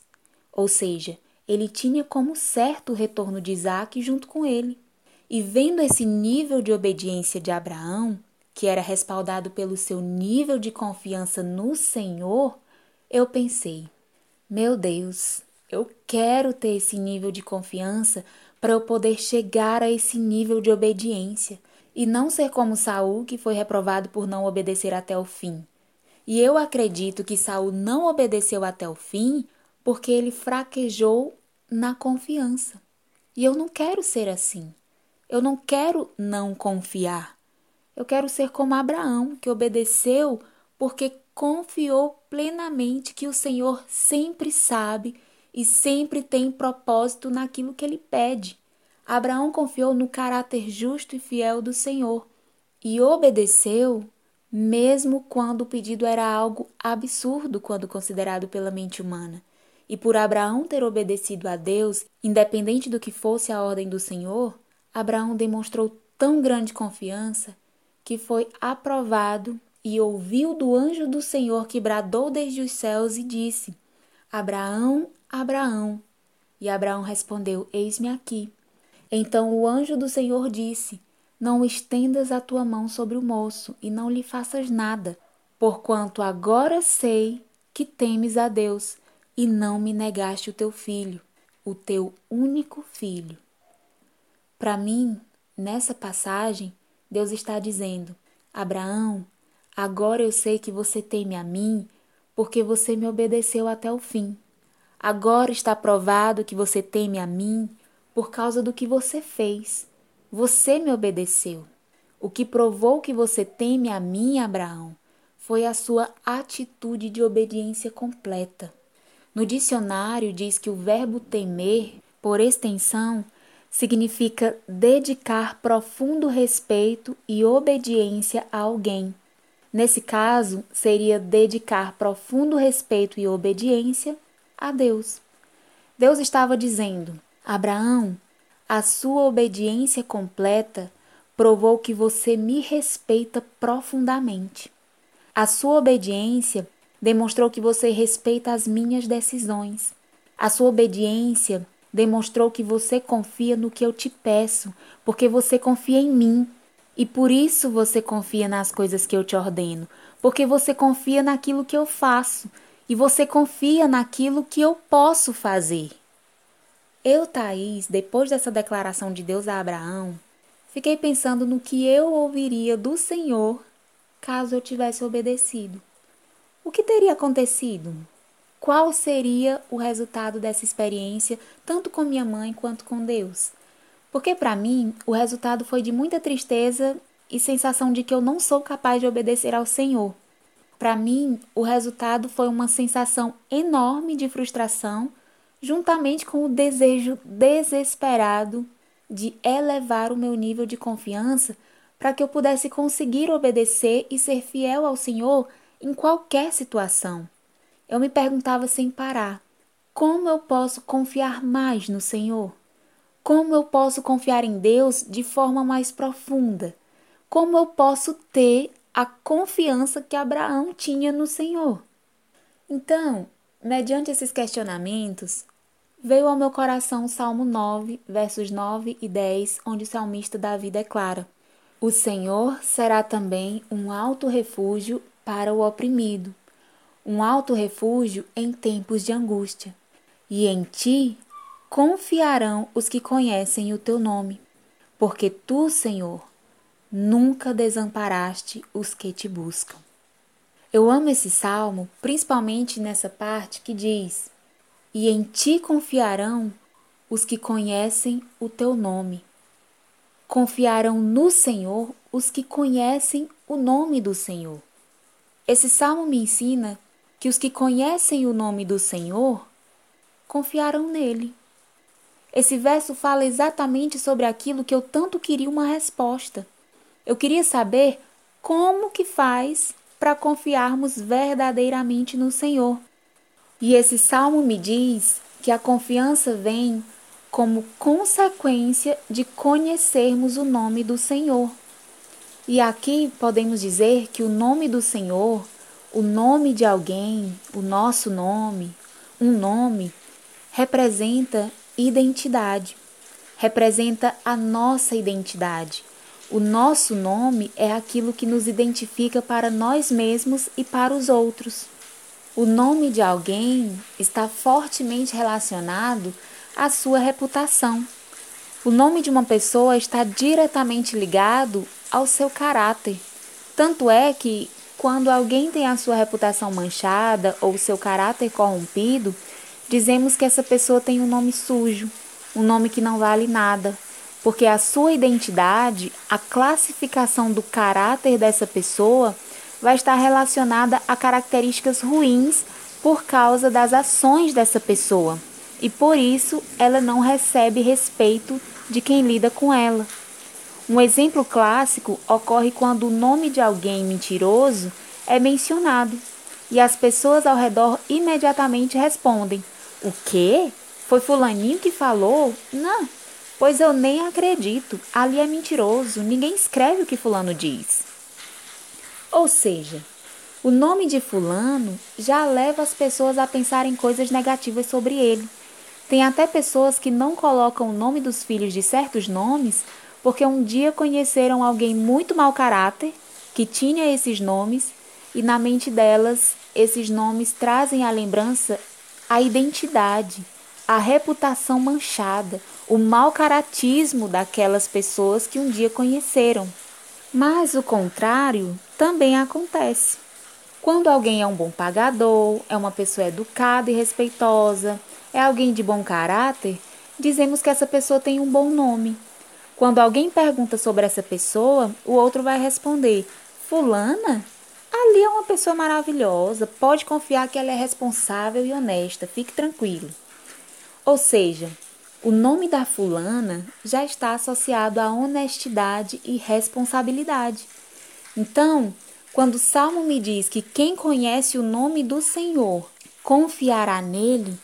Ou seja, ele tinha como certo o retorno de Isaac junto com ele. E vendo esse nível de obediência de Abraão, que era respaldado pelo seu nível de confiança no Senhor, eu pensei: meu Deus, eu quero ter esse nível de confiança para eu poder chegar a esse nível de obediência e não ser como Saul, que foi reprovado por não obedecer até o fim. E eu acredito que Saul não obedeceu até o fim porque ele fraquejou na confiança. E eu não quero ser assim. Eu não quero não confiar. Eu quero ser como Abraão, que obedeceu porque confiou plenamente que o Senhor sempre sabe e sempre tem propósito naquilo que ele pede. Abraão confiou no caráter justo e fiel do Senhor e obedeceu, mesmo quando o pedido era algo absurdo quando considerado pela mente humana. E por Abraão ter obedecido a Deus, independente do que fosse a ordem do Senhor, Abraão demonstrou tão grande confiança que foi aprovado e ouviu do anjo do Senhor que bradou desde os céus e disse: Abraão, Abraão. E Abraão respondeu: Eis-me aqui. Então o anjo do Senhor disse: Não estendas a tua mão sobre o moço e não lhe faças nada, porquanto agora sei que temes a Deus e não me negaste o teu filho, o teu único filho. Para mim, nessa passagem, Deus está dizendo: Abraão, Agora eu sei que você teme a mim, porque você me obedeceu até o fim. Agora está provado que você teme a mim por causa do que você fez. Você me obedeceu. O que provou que você teme a mim, Abraão, foi a sua atitude de obediência completa. No dicionário diz que o verbo temer, por extensão, significa dedicar profundo respeito e obediência a alguém. Nesse caso, seria dedicar profundo respeito e obediência a Deus. Deus estava dizendo: Abraão, a sua obediência completa provou que você me respeita profundamente. A sua obediência demonstrou que você respeita as minhas decisões. A sua obediência demonstrou que você confia no que eu te peço, porque você confia em mim. E por isso você confia nas coisas que eu te ordeno, porque você confia naquilo que eu faço e você confia naquilo que eu posso fazer. Eu, Thaís, depois dessa declaração de Deus a Abraão, fiquei pensando no que eu ouviria do Senhor caso eu tivesse obedecido. O que teria acontecido? qual seria o resultado dessa experiência, tanto com minha mãe quanto com Deus. Porque para mim, o resultado foi de muita tristeza e sensação de que eu não sou capaz de obedecer ao Senhor. Para mim, o resultado foi uma sensação enorme de frustração, juntamente com o desejo desesperado de elevar o meu nível de confiança para que eu pudesse conseguir obedecer e ser fiel ao Senhor em qualquer situação eu me perguntava sem parar: como eu posso confiar mais no Senhor? Como eu posso confiar em Deus de forma mais profunda? Como eu posso ter a confiança que Abraão tinha no Senhor? Então, mediante esses questionamentos, veio ao meu coração o Salmo 9, versos 9 e 10, onde o salmista Davi declara: O Senhor será também um alto refúgio para o oprimido um alto refúgio em tempos de angústia. E em ti confiarão os que conhecem o teu nome, porque tu, Senhor, nunca desamparaste os que te buscam. Eu amo esse salmo, principalmente nessa parte que diz: E em ti confiarão os que conhecem o teu nome. Confiarão no Senhor os que conhecem o nome do Senhor. Esse salmo me ensina que os que conhecem o nome do Senhor confiaram nele. Esse verso fala exatamente sobre aquilo que eu tanto queria uma resposta. Eu queria saber como que faz para confiarmos verdadeiramente no Senhor. E esse salmo me diz que a confiança vem como consequência de conhecermos o nome do Senhor. E aqui podemos dizer que o nome do Senhor o nome de alguém, o nosso nome, um nome, representa identidade, representa a nossa identidade. O nosso nome é aquilo que nos identifica para nós mesmos e para os outros. O nome de alguém está fortemente relacionado à sua reputação. O nome de uma pessoa está diretamente ligado ao seu caráter. Tanto é que quando alguém tem a sua reputação manchada ou seu caráter corrompido, dizemos que essa pessoa tem um nome sujo, um nome que não vale nada, porque a sua identidade, a classificação do caráter dessa pessoa vai estar relacionada a características ruins por causa das ações dessa pessoa. E por isso ela não recebe respeito de quem lida com ela. Um exemplo clássico ocorre quando o nome de alguém mentiroso é mencionado e as pessoas ao redor imediatamente respondem: O quê? Foi Fulaninho que falou? Não, pois eu nem acredito. Ali é mentiroso, ninguém escreve o que Fulano diz. Ou seja, o nome de Fulano já leva as pessoas a pensarem coisas negativas sobre ele. Tem até pessoas que não colocam o nome dos filhos de certos nomes porque um dia conheceram alguém muito mau caráter, que tinha esses nomes, e na mente delas esses nomes trazem à lembrança a identidade, a reputação manchada, o mau caratismo daquelas pessoas que um dia conheceram. Mas o contrário também acontece. Quando alguém é um bom pagador, é uma pessoa educada e respeitosa, é alguém de bom caráter, dizemos que essa pessoa tem um bom nome, quando alguém pergunta sobre essa pessoa, o outro vai responder: Fulana? ali é uma pessoa maravilhosa, pode confiar que ela é responsável e honesta, fique tranquilo. Ou seja, o nome da fulana já está associado à honestidade e responsabilidade. Então, quando o salmo me diz que quem conhece o nome do Senhor confiará nele,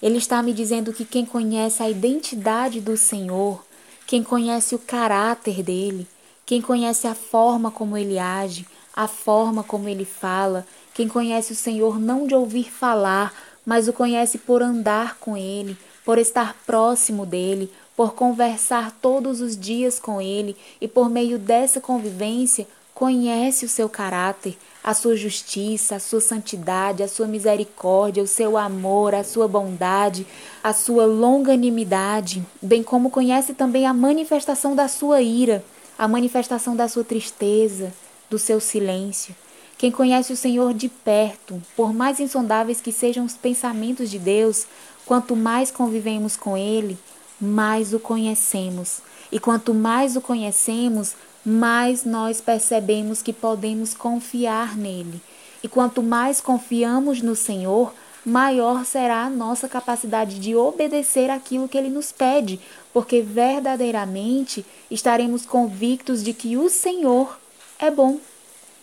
ele está me dizendo que quem conhece a identidade do Senhor, quem conhece o caráter dele, quem conhece a forma como ele age, a forma como ele fala, quem conhece o Senhor não de ouvir falar, mas o conhece por andar com ele, por estar próximo dele, por conversar todos os dias com ele e por meio dessa convivência conhece o seu caráter, a sua justiça, a sua santidade, a sua misericórdia, o seu amor, a sua bondade, a sua longanimidade, bem como conhece também a manifestação da sua ira, a manifestação da sua tristeza, do seu silêncio. Quem conhece o Senhor de perto, por mais insondáveis que sejam os pensamentos de Deus, quanto mais convivemos com Ele, mais o conhecemos. E quanto mais o conhecemos, mais nós percebemos que podemos confiar nele. E quanto mais confiamos no Senhor, maior será a nossa capacidade de obedecer aquilo que ele nos pede, porque verdadeiramente estaremos convictos de que o Senhor é bom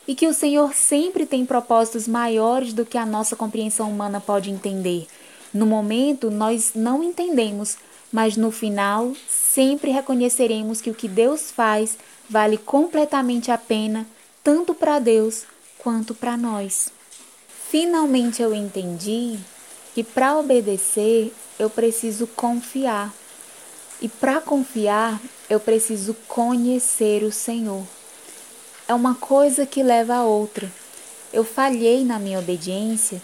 e que o Senhor sempre tem propósitos maiores do que a nossa compreensão humana pode entender. No momento, nós não entendemos, mas no final, sempre reconheceremos que o que Deus faz vale completamente a pena, tanto para Deus quanto para nós. Finalmente eu entendi que para obedecer eu preciso confiar. E para confiar eu preciso conhecer o Senhor. É uma coisa que leva a outra. Eu falhei na minha obediência,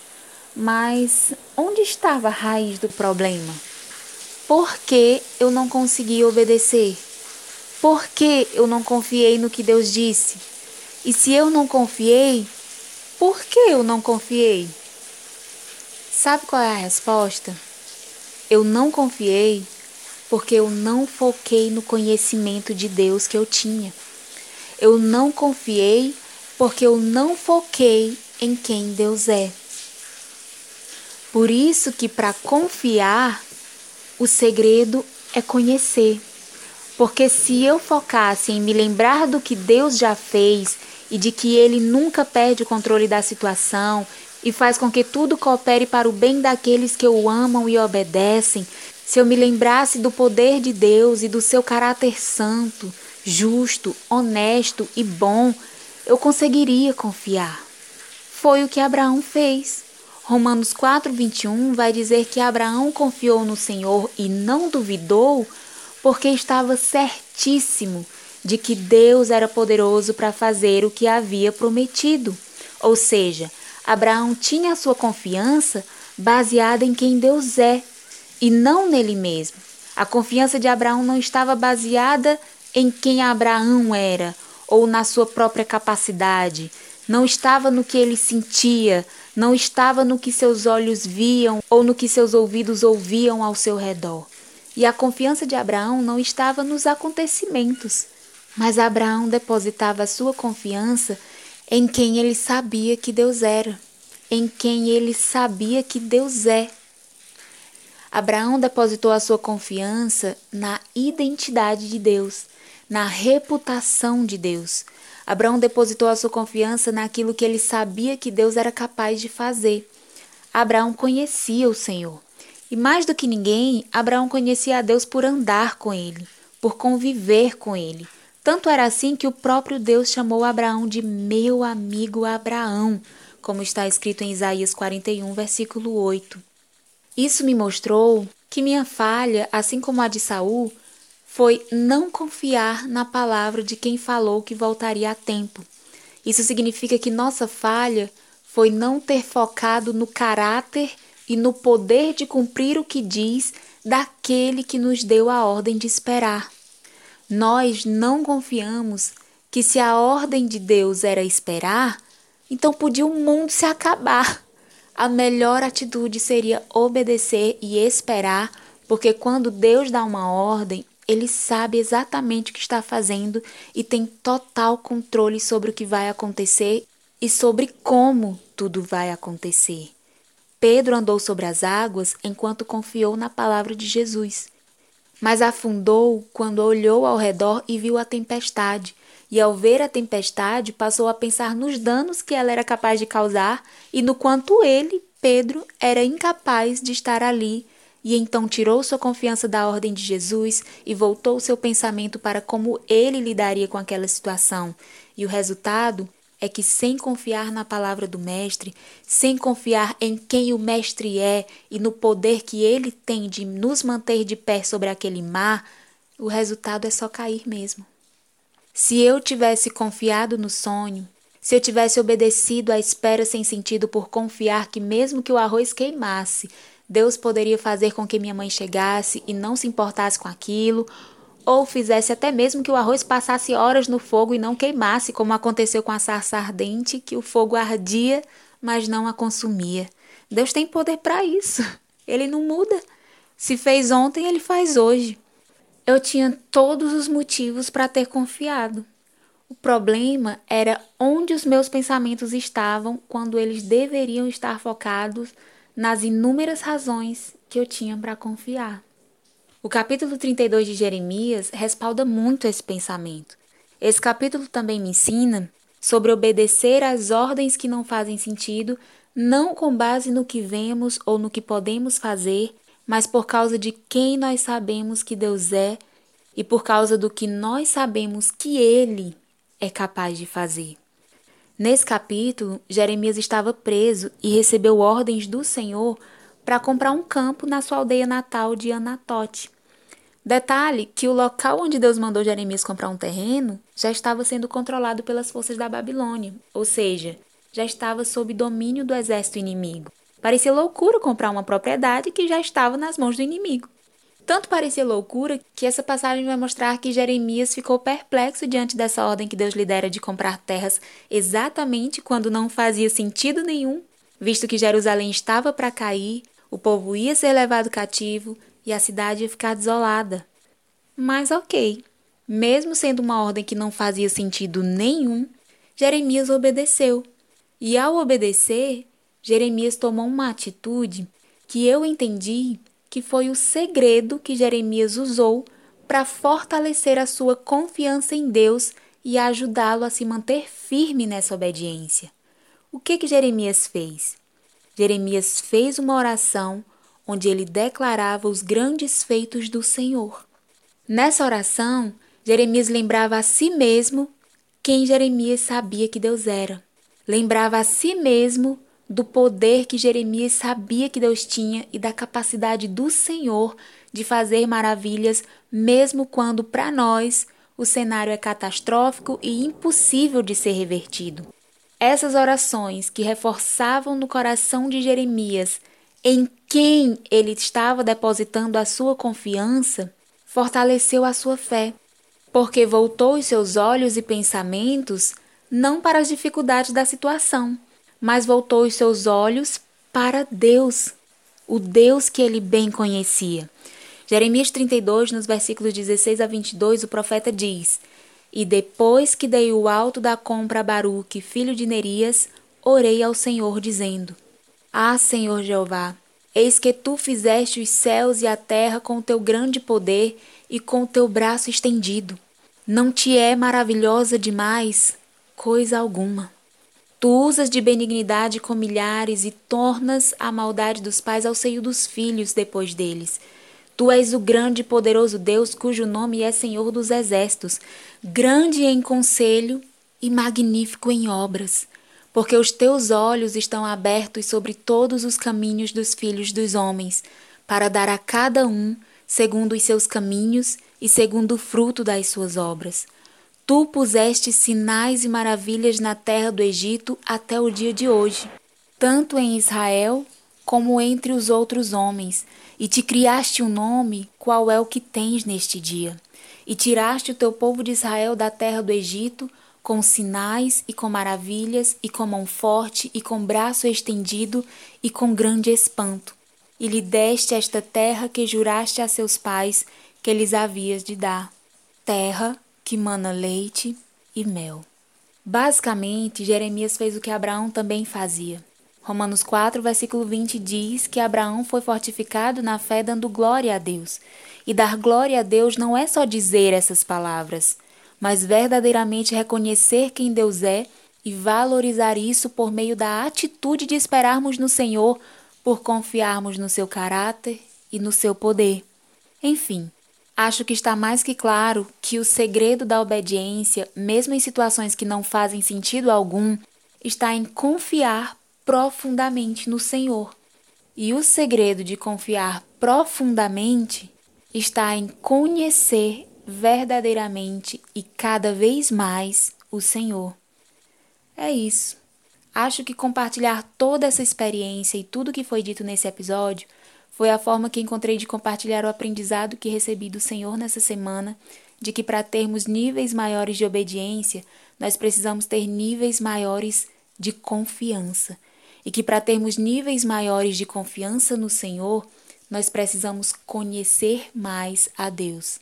mas onde estava a raiz do problema? Por que eu não consegui obedecer? Por que eu não confiei no que Deus disse? E se eu não confiei, por que eu não confiei? Sabe qual é a resposta? Eu não confiei porque eu não foquei no conhecimento de Deus que eu tinha. Eu não confiei porque eu não foquei em quem Deus é. Por isso que para confiar, o segredo é conhecer. Porque se eu focasse em me lembrar do que Deus já fez e de que Ele nunca perde o controle da situação e faz com que tudo coopere para o bem daqueles que o amam e obedecem, se eu me lembrasse do poder de Deus e do seu caráter santo, justo, honesto e bom, eu conseguiria confiar. Foi o que Abraão fez. Romanos 4:21 vai dizer que Abraão confiou no Senhor e não duvidou porque estava certíssimo de que Deus era poderoso para fazer o que havia prometido. Ou seja, Abraão tinha a sua confiança baseada em quem Deus é e não nele mesmo. A confiança de Abraão não estava baseada em quem Abraão era ou na sua própria capacidade, não estava no que ele sentia, não estava no que seus olhos viam ou no que seus ouvidos ouviam ao seu redor. E a confiança de Abraão não estava nos acontecimentos, mas Abraão depositava sua confiança em quem ele sabia que Deus era, em quem ele sabia que Deus é. Abraão depositou a sua confiança na identidade de Deus, na reputação de Deus. Abraão depositou a sua confiança naquilo que ele sabia que Deus era capaz de fazer. Abraão conhecia o Senhor. E mais do que ninguém, Abraão conhecia a Deus por andar com ele, por conviver com ele. Tanto era assim que o próprio Deus chamou Abraão de meu amigo Abraão, como está escrito em Isaías 41, versículo 8. Isso me mostrou que minha falha, assim como a de Saul, foi não confiar na palavra de quem falou que voltaria a tempo. Isso significa que nossa falha foi não ter focado no caráter e no poder de cumprir o que diz daquele que nos deu a ordem de esperar. Nós não confiamos que se a ordem de Deus era esperar, então podia o mundo se acabar. A melhor atitude seria obedecer e esperar, porque quando Deus dá uma ordem, ele sabe exatamente o que está fazendo e tem total controle sobre o que vai acontecer e sobre como tudo vai acontecer. Pedro andou sobre as águas enquanto confiou na palavra de Jesus, mas afundou quando olhou ao redor e viu a tempestade. E ao ver a tempestade, passou a pensar nos danos que ela era capaz de causar e no quanto ele, Pedro, era incapaz de estar ali e então tirou sua confiança da ordem de Jesus e voltou seu pensamento para como ele lidaria com aquela situação. E o resultado é que, sem confiar na palavra do Mestre, sem confiar em quem o Mestre é e no poder que ele tem de nos manter de pé sobre aquele mar, o resultado é só cair mesmo. Se eu tivesse confiado no sonho, se eu tivesse obedecido à espera sem sentido por confiar que, mesmo que o arroz queimasse, Deus poderia fazer com que minha mãe chegasse e não se importasse com aquilo, ou fizesse até mesmo que o arroz passasse horas no fogo e não queimasse, como aconteceu com a sarça ardente, que o fogo ardia, mas não a consumia. Deus tem poder para isso. Ele não muda. Se fez ontem, ele faz hoje. Eu tinha todos os motivos para ter confiado. O problema era onde os meus pensamentos estavam quando eles deveriam estar focados nas inúmeras razões que eu tinha para confiar. O capítulo 32 de Jeremias respalda muito esse pensamento. Esse capítulo também me ensina sobre obedecer às ordens que não fazem sentido, não com base no que vemos ou no que podemos fazer, mas por causa de quem nós sabemos que Deus é e por causa do que nós sabemos que Ele é capaz de fazer. Nesse capítulo, Jeremias estava preso e recebeu ordens do Senhor para comprar um campo na sua aldeia natal de Anatote. Detalhe que o local onde Deus mandou Jeremias comprar um terreno já estava sendo controlado pelas forças da Babilônia, ou seja, já estava sob domínio do exército inimigo. Parecia loucura comprar uma propriedade que já estava nas mãos do inimigo. Tanto parecia loucura que essa passagem vai mostrar que Jeremias ficou perplexo diante dessa ordem que Deus lhe dera de comprar terras exatamente quando não fazia sentido nenhum, visto que Jerusalém estava para cair, o povo ia ser levado cativo e a cidade ia ficar desolada. Mas ok, mesmo sendo uma ordem que não fazia sentido nenhum, Jeremias obedeceu. E ao obedecer, Jeremias tomou uma atitude que eu entendi que foi o segredo que Jeremias usou para fortalecer a sua confiança em Deus e ajudá-lo a se manter firme nessa obediência. O que que Jeremias fez? Jeremias fez uma oração onde ele declarava os grandes feitos do Senhor. Nessa oração, Jeremias lembrava a si mesmo quem Jeremias sabia que Deus era. Lembrava a si mesmo do poder que Jeremias sabia que Deus tinha e da capacidade do Senhor de fazer maravilhas, mesmo quando para nós o cenário é catastrófico e impossível de ser revertido. Essas orações que reforçavam no coração de Jeremias em quem ele estava depositando a sua confiança, fortaleceu a sua fé, porque voltou os seus olhos e pensamentos não para as dificuldades da situação, mas voltou os seus olhos para Deus, o Deus que ele bem conhecia. Jeremias 32, nos versículos 16 a 22, o profeta diz: E depois que dei o alto da compra a Baruque, filho de Nerias, orei ao Senhor, dizendo: Ah, Senhor Jeová, eis que tu fizeste os céus e a terra com o teu grande poder e com o teu braço estendido. Não te é maravilhosa demais coisa alguma. Tu usas de benignidade com milhares e tornas a maldade dos pais ao seio dos filhos depois deles. Tu és o grande e poderoso Deus cujo nome é Senhor dos Exércitos, grande em conselho e magnífico em obras, porque os teus olhos estão abertos sobre todos os caminhos dos filhos dos homens, para dar a cada um segundo os seus caminhos e segundo o fruto das suas obras. Tu puseste sinais e maravilhas na terra do Egito até o dia de hoje, tanto em Israel como entre os outros homens, e te criaste um nome, qual é o que tens neste dia. E tiraste o teu povo de Israel da terra do Egito, com sinais e com maravilhas, e com mão forte, e com braço estendido, e com grande espanto. E lhe deste esta terra que juraste a seus pais que lhes havias de dar. Terra que mana leite e mel. Basicamente, Jeremias fez o que Abraão também fazia. Romanos 4, versículo 20 diz que Abraão foi fortificado na fé dando glória a Deus. E dar glória a Deus não é só dizer essas palavras, mas verdadeiramente reconhecer quem Deus é e valorizar isso por meio da atitude de esperarmos no Senhor, por confiarmos no seu caráter e no seu poder. Enfim, acho que está mais que claro que o segredo da obediência, mesmo em situações que não fazem sentido algum, está em confiar profundamente no Senhor. E o segredo de confiar profundamente está em conhecer verdadeiramente e cada vez mais o Senhor. É isso. Acho que compartilhar toda essa experiência e tudo que foi dito nesse episódio foi a forma que encontrei de compartilhar o aprendizado que recebi do Senhor nessa semana, de que para termos níveis maiores de obediência, nós precisamos ter níveis maiores de confiança. E que para termos níveis maiores de confiança no Senhor, nós precisamos conhecer mais a Deus.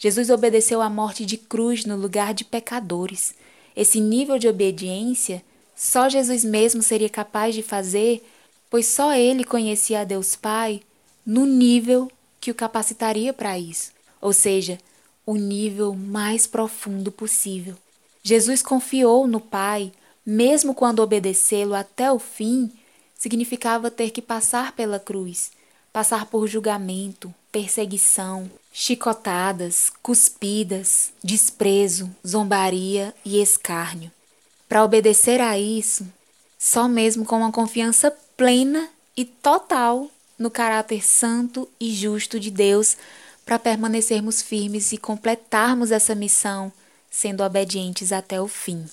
Jesus obedeceu à morte de cruz no lugar de pecadores. Esse nível de obediência só Jesus mesmo seria capaz de fazer, pois só ele conhecia a Deus Pai no nível que o capacitaria para isso, ou seja, o nível mais profundo possível. Jesus confiou no Pai, mesmo quando obedecê-lo até o fim significava ter que passar pela cruz, passar por julgamento, perseguição, chicotadas, cuspidas, desprezo, zombaria e escárnio. Para obedecer a isso, só mesmo com uma confiança plena e total no caráter santo e justo de Deus para permanecermos firmes e completarmos essa missão, sendo obedientes até o fim.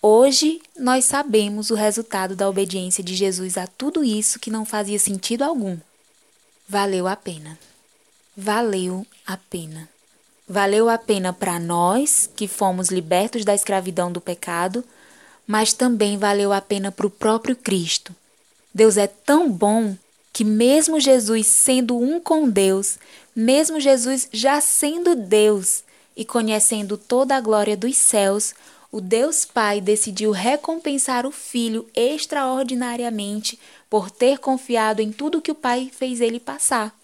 Hoje nós sabemos o resultado da obediência de Jesus a tudo isso que não fazia sentido algum. Valeu a pena. Valeu a pena. Valeu a pena para nós que fomos libertos da escravidão do pecado, mas também valeu a pena para o próprio Cristo. Deus é tão bom que, mesmo Jesus sendo um com Deus, mesmo Jesus já sendo Deus e conhecendo toda a glória dos céus, o Deus Pai decidiu recompensar o Filho extraordinariamente por ter confiado em tudo que o Pai fez ele passar.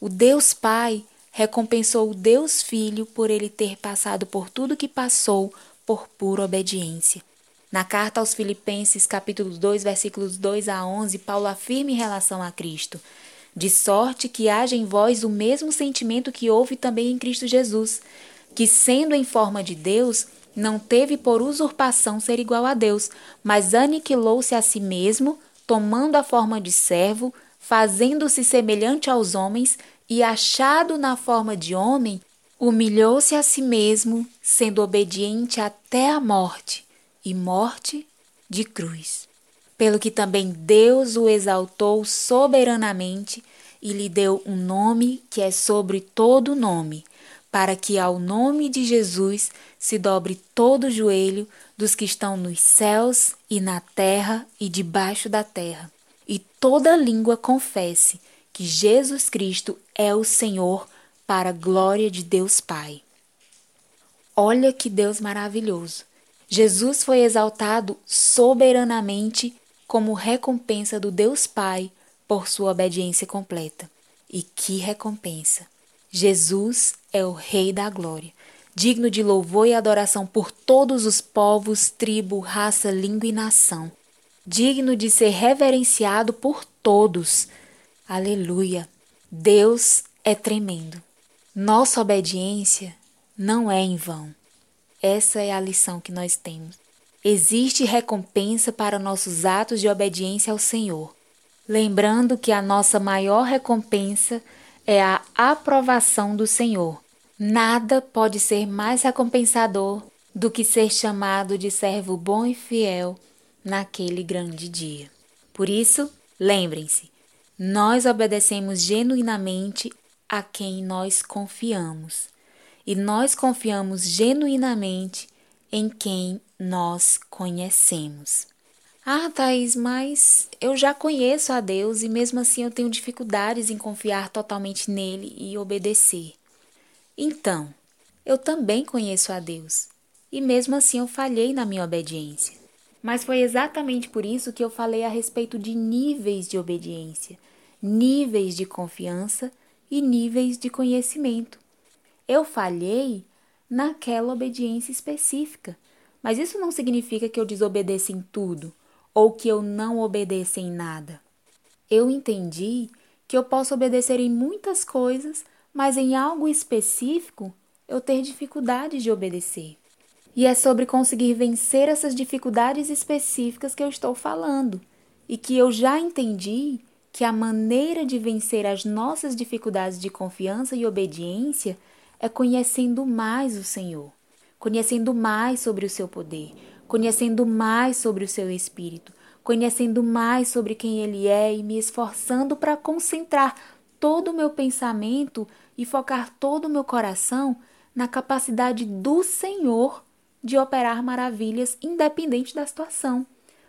O Deus Pai recompensou o Deus Filho por ele ter passado por tudo que passou por pura obediência. Na carta aos Filipenses, capítulo 2, versículos 2 a 11, Paulo afirma em relação a Cristo: De sorte que haja em vós o mesmo sentimento que houve também em Cristo Jesus, que, sendo em forma de Deus, não teve por usurpação ser igual a Deus, mas aniquilou-se a si mesmo, tomando a forma de servo, fazendo-se semelhante aos homens, e achado na forma de homem, humilhou-se a si mesmo, sendo obediente até a morte e morte de cruz. Pelo que também Deus o exaltou soberanamente e lhe deu um nome que é sobre todo nome, para que ao nome de Jesus se dobre todo o joelho dos que estão nos céus e na terra e debaixo da terra, e toda língua confesse que Jesus Cristo é o Senhor para a glória de Deus Pai. Olha que Deus maravilhoso! Jesus foi exaltado soberanamente como recompensa do Deus Pai por sua obediência completa. E que recompensa! Jesus é o Rei da Glória, digno de louvor e adoração por todos os povos, tribo, raça, língua e nação, digno de ser reverenciado por todos. Aleluia! Deus é tremendo. Nossa obediência não é em vão. Essa é a lição que nós temos. Existe recompensa para nossos atos de obediência ao Senhor. Lembrando que a nossa maior recompensa é a aprovação do Senhor. Nada pode ser mais recompensador do que ser chamado de servo bom e fiel naquele grande dia. Por isso, lembrem-se, nós obedecemos genuinamente a quem nós confiamos e nós confiamos genuinamente em quem nós conhecemos. Ah, Thaís, mas eu já conheço a Deus e mesmo assim eu tenho dificuldades em confiar totalmente nele e obedecer. Então, eu também conheço a Deus e mesmo assim eu falhei na minha obediência. Mas foi exatamente por isso que eu falei a respeito de níveis de obediência, níveis de confiança e níveis de conhecimento. Eu falhei naquela obediência específica, mas isso não significa que eu desobedeça em tudo ou que eu não obedeça em nada. Eu entendi que eu posso obedecer em muitas coisas, mas em algo específico eu ter dificuldade de obedecer. E é sobre conseguir vencer essas dificuldades específicas que eu estou falando, e que eu já entendi que a maneira de vencer as nossas dificuldades de confiança e obediência é conhecendo mais o Senhor, conhecendo mais sobre o seu poder, conhecendo mais sobre o seu espírito, conhecendo mais sobre quem ele é e me esforçando para concentrar todo o meu pensamento e focar todo o meu coração na capacidade do Senhor de operar maravilhas independente da situação.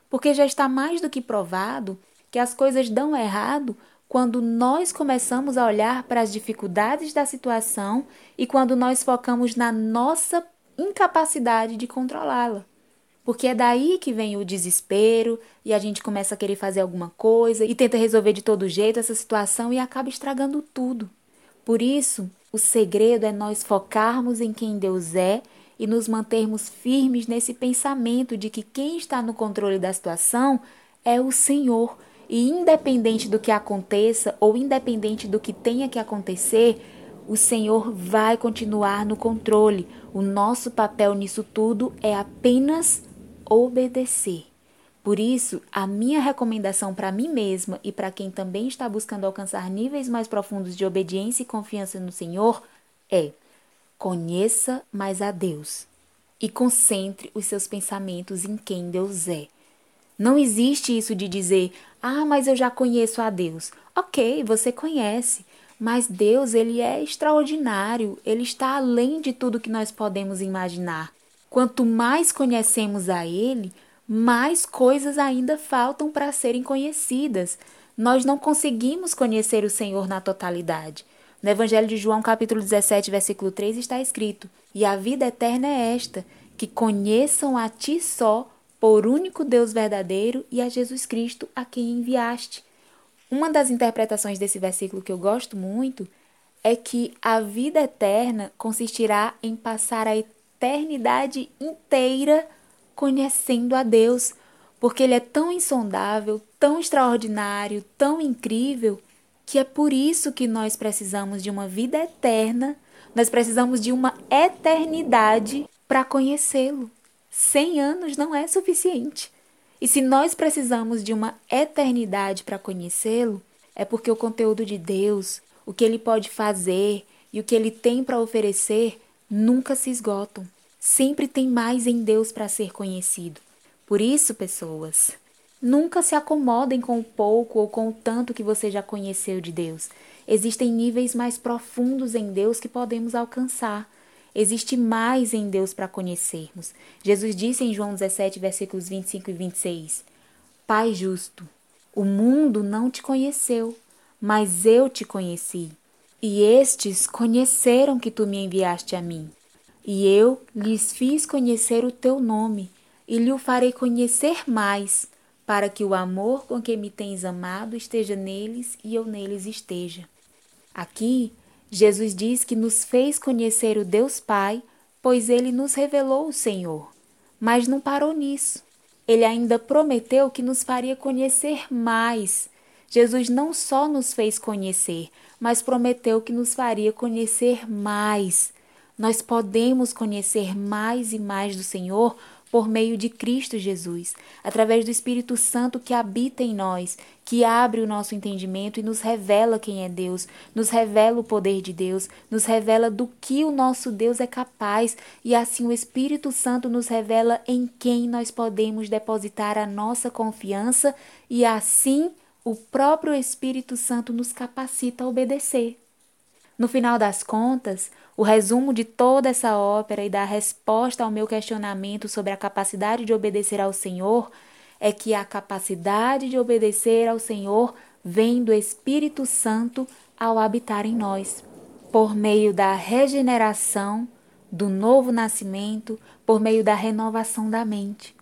Porque já está mais do que provado que as coisas dão errado quando nós começamos a olhar para as dificuldades da situação e quando nós focamos na nossa incapacidade de controlá-la. Porque é daí que vem o desespero e a gente começa a querer fazer alguma coisa e tenta resolver de todo jeito essa situação e acaba estragando tudo. Por isso, o segredo é nós focarmos em quem Deus é e nos mantermos firmes nesse pensamento de que quem está no controle da situação é o Senhor. E independente do que aconteça ou independente do que tenha que acontecer, o Senhor vai continuar no controle. O nosso papel nisso tudo é apenas obedecer. Por isso, a minha recomendação para mim mesma e para quem também está buscando alcançar níveis mais profundos de obediência e confiança no Senhor é: Conheça mais a Deus e concentre os seus pensamentos em quem Deus é. Não existe isso de dizer: "Ah, mas eu já conheço a Deus". OK, você conhece, mas Deus, ele é extraordinário, ele está além de tudo que nós podemos imaginar. Quanto mais conhecemos a ele, mais coisas ainda faltam para serem conhecidas. Nós não conseguimos conhecer o Senhor na totalidade. No Evangelho de João, capítulo 17, versículo 3, está escrito: E a vida eterna é esta, que conheçam a ti só, por único Deus verdadeiro, e a Jesus Cristo, a quem enviaste. Uma das interpretações desse versículo que eu gosto muito é que a vida eterna consistirá em passar a eternidade inteira conhecendo a Deus, porque Ele é tão insondável, tão extraordinário, tão incrível, que é por isso que nós precisamos de uma vida eterna, nós precisamos de uma eternidade para conhecê-lo. Cem anos não é suficiente. E se nós precisamos de uma eternidade para conhecê-lo, é porque o conteúdo de Deus, o que ele pode fazer e o que ele tem para oferecer nunca se esgotam. Sempre tem mais em Deus para ser conhecido. Por isso, pessoas, Nunca se acomodem com o pouco ou com o tanto que você já conheceu de Deus. Existem níveis mais profundos em Deus que podemos alcançar. Existe mais em Deus para conhecermos. Jesus disse em João 17, versículos 25 e 26: Pai justo, o mundo não te conheceu, mas eu te conheci. E estes conheceram que tu me enviaste a mim. E eu lhes fiz conhecer o teu nome, e lhe o farei conhecer mais para que o amor com que me tens amado esteja neles e eu neles esteja. Aqui, Jesus diz que nos fez conhecer o Deus Pai, pois ele nos revelou o Senhor. Mas não parou nisso. Ele ainda prometeu que nos faria conhecer mais. Jesus não só nos fez conhecer, mas prometeu que nos faria conhecer mais. Nós podemos conhecer mais e mais do Senhor por meio de Cristo Jesus, através do Espírito Santo que habita em nós, que abre o nosso entendimento e nos revela quem é Deus, nos revela o poder de Deus, nos revela do que o nosso Deus é capaz, e assim o Espírito Santo nos revela em quem nós podemos depositar a nossa confiança, e assim o próprio Espírito Santo nos capacita a obedecer. No final das contas, o resumo de toda essa ópera e da resposta ao meu questionamento sobre a capacidade de obedecer ao Senhor é que a capacidade de obedecer ao Senhor vem do Espírito Santo ao habitar em nós, por meio da regeneração do novo nascimento por meio da renovação da mente.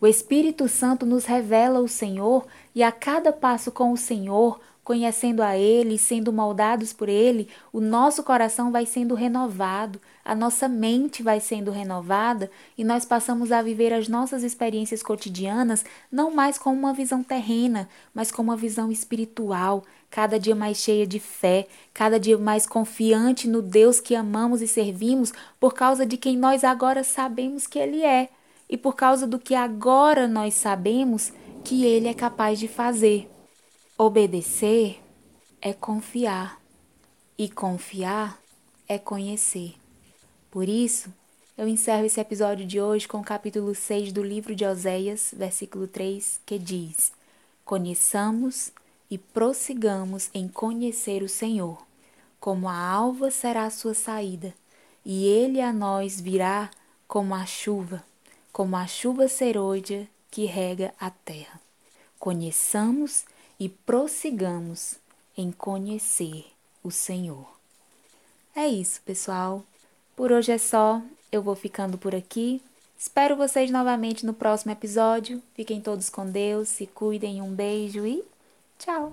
O Espírito Santo nos revela o Senhor e a cada passo com o Senhor, conhecendo a Ele, sendo moldados por Ele, o nosso coração vai sendo renovado, a nossa mente vai sendo renovada e nós passamos a viver as nossas experiências cotidianas não mais com uma visão terrena, mas com uma visão espiritual, cada dia mais cheia de fé, cada dia mais confiante no Deus que amamos e servimos por causa de quem nós agora sabemos que Ele é e por causa do que agora nós sabemos que Ele é capaz de fazer. Obedecer é confiar, e confiar é conhecer. Por isso, eu encerro esse episódio de hoje com o capítulo 6 do livro de Oséias, versículo 3, que diz: Conheçamos e prossigamos em conhecer o Senhor, como a alva será a sua saída, e ele a nós virá como a chuva como a chuva serôdia que rega a terra. Conheçamos e prossigamos em conhecer o Senhor. É isso, pessoal. Por hoje é só. Eu vou ficando por aqui. Espero vocês novamente no próximo episódio. Fiquem todos com Deus, se cuidem. Um beijo e tchau!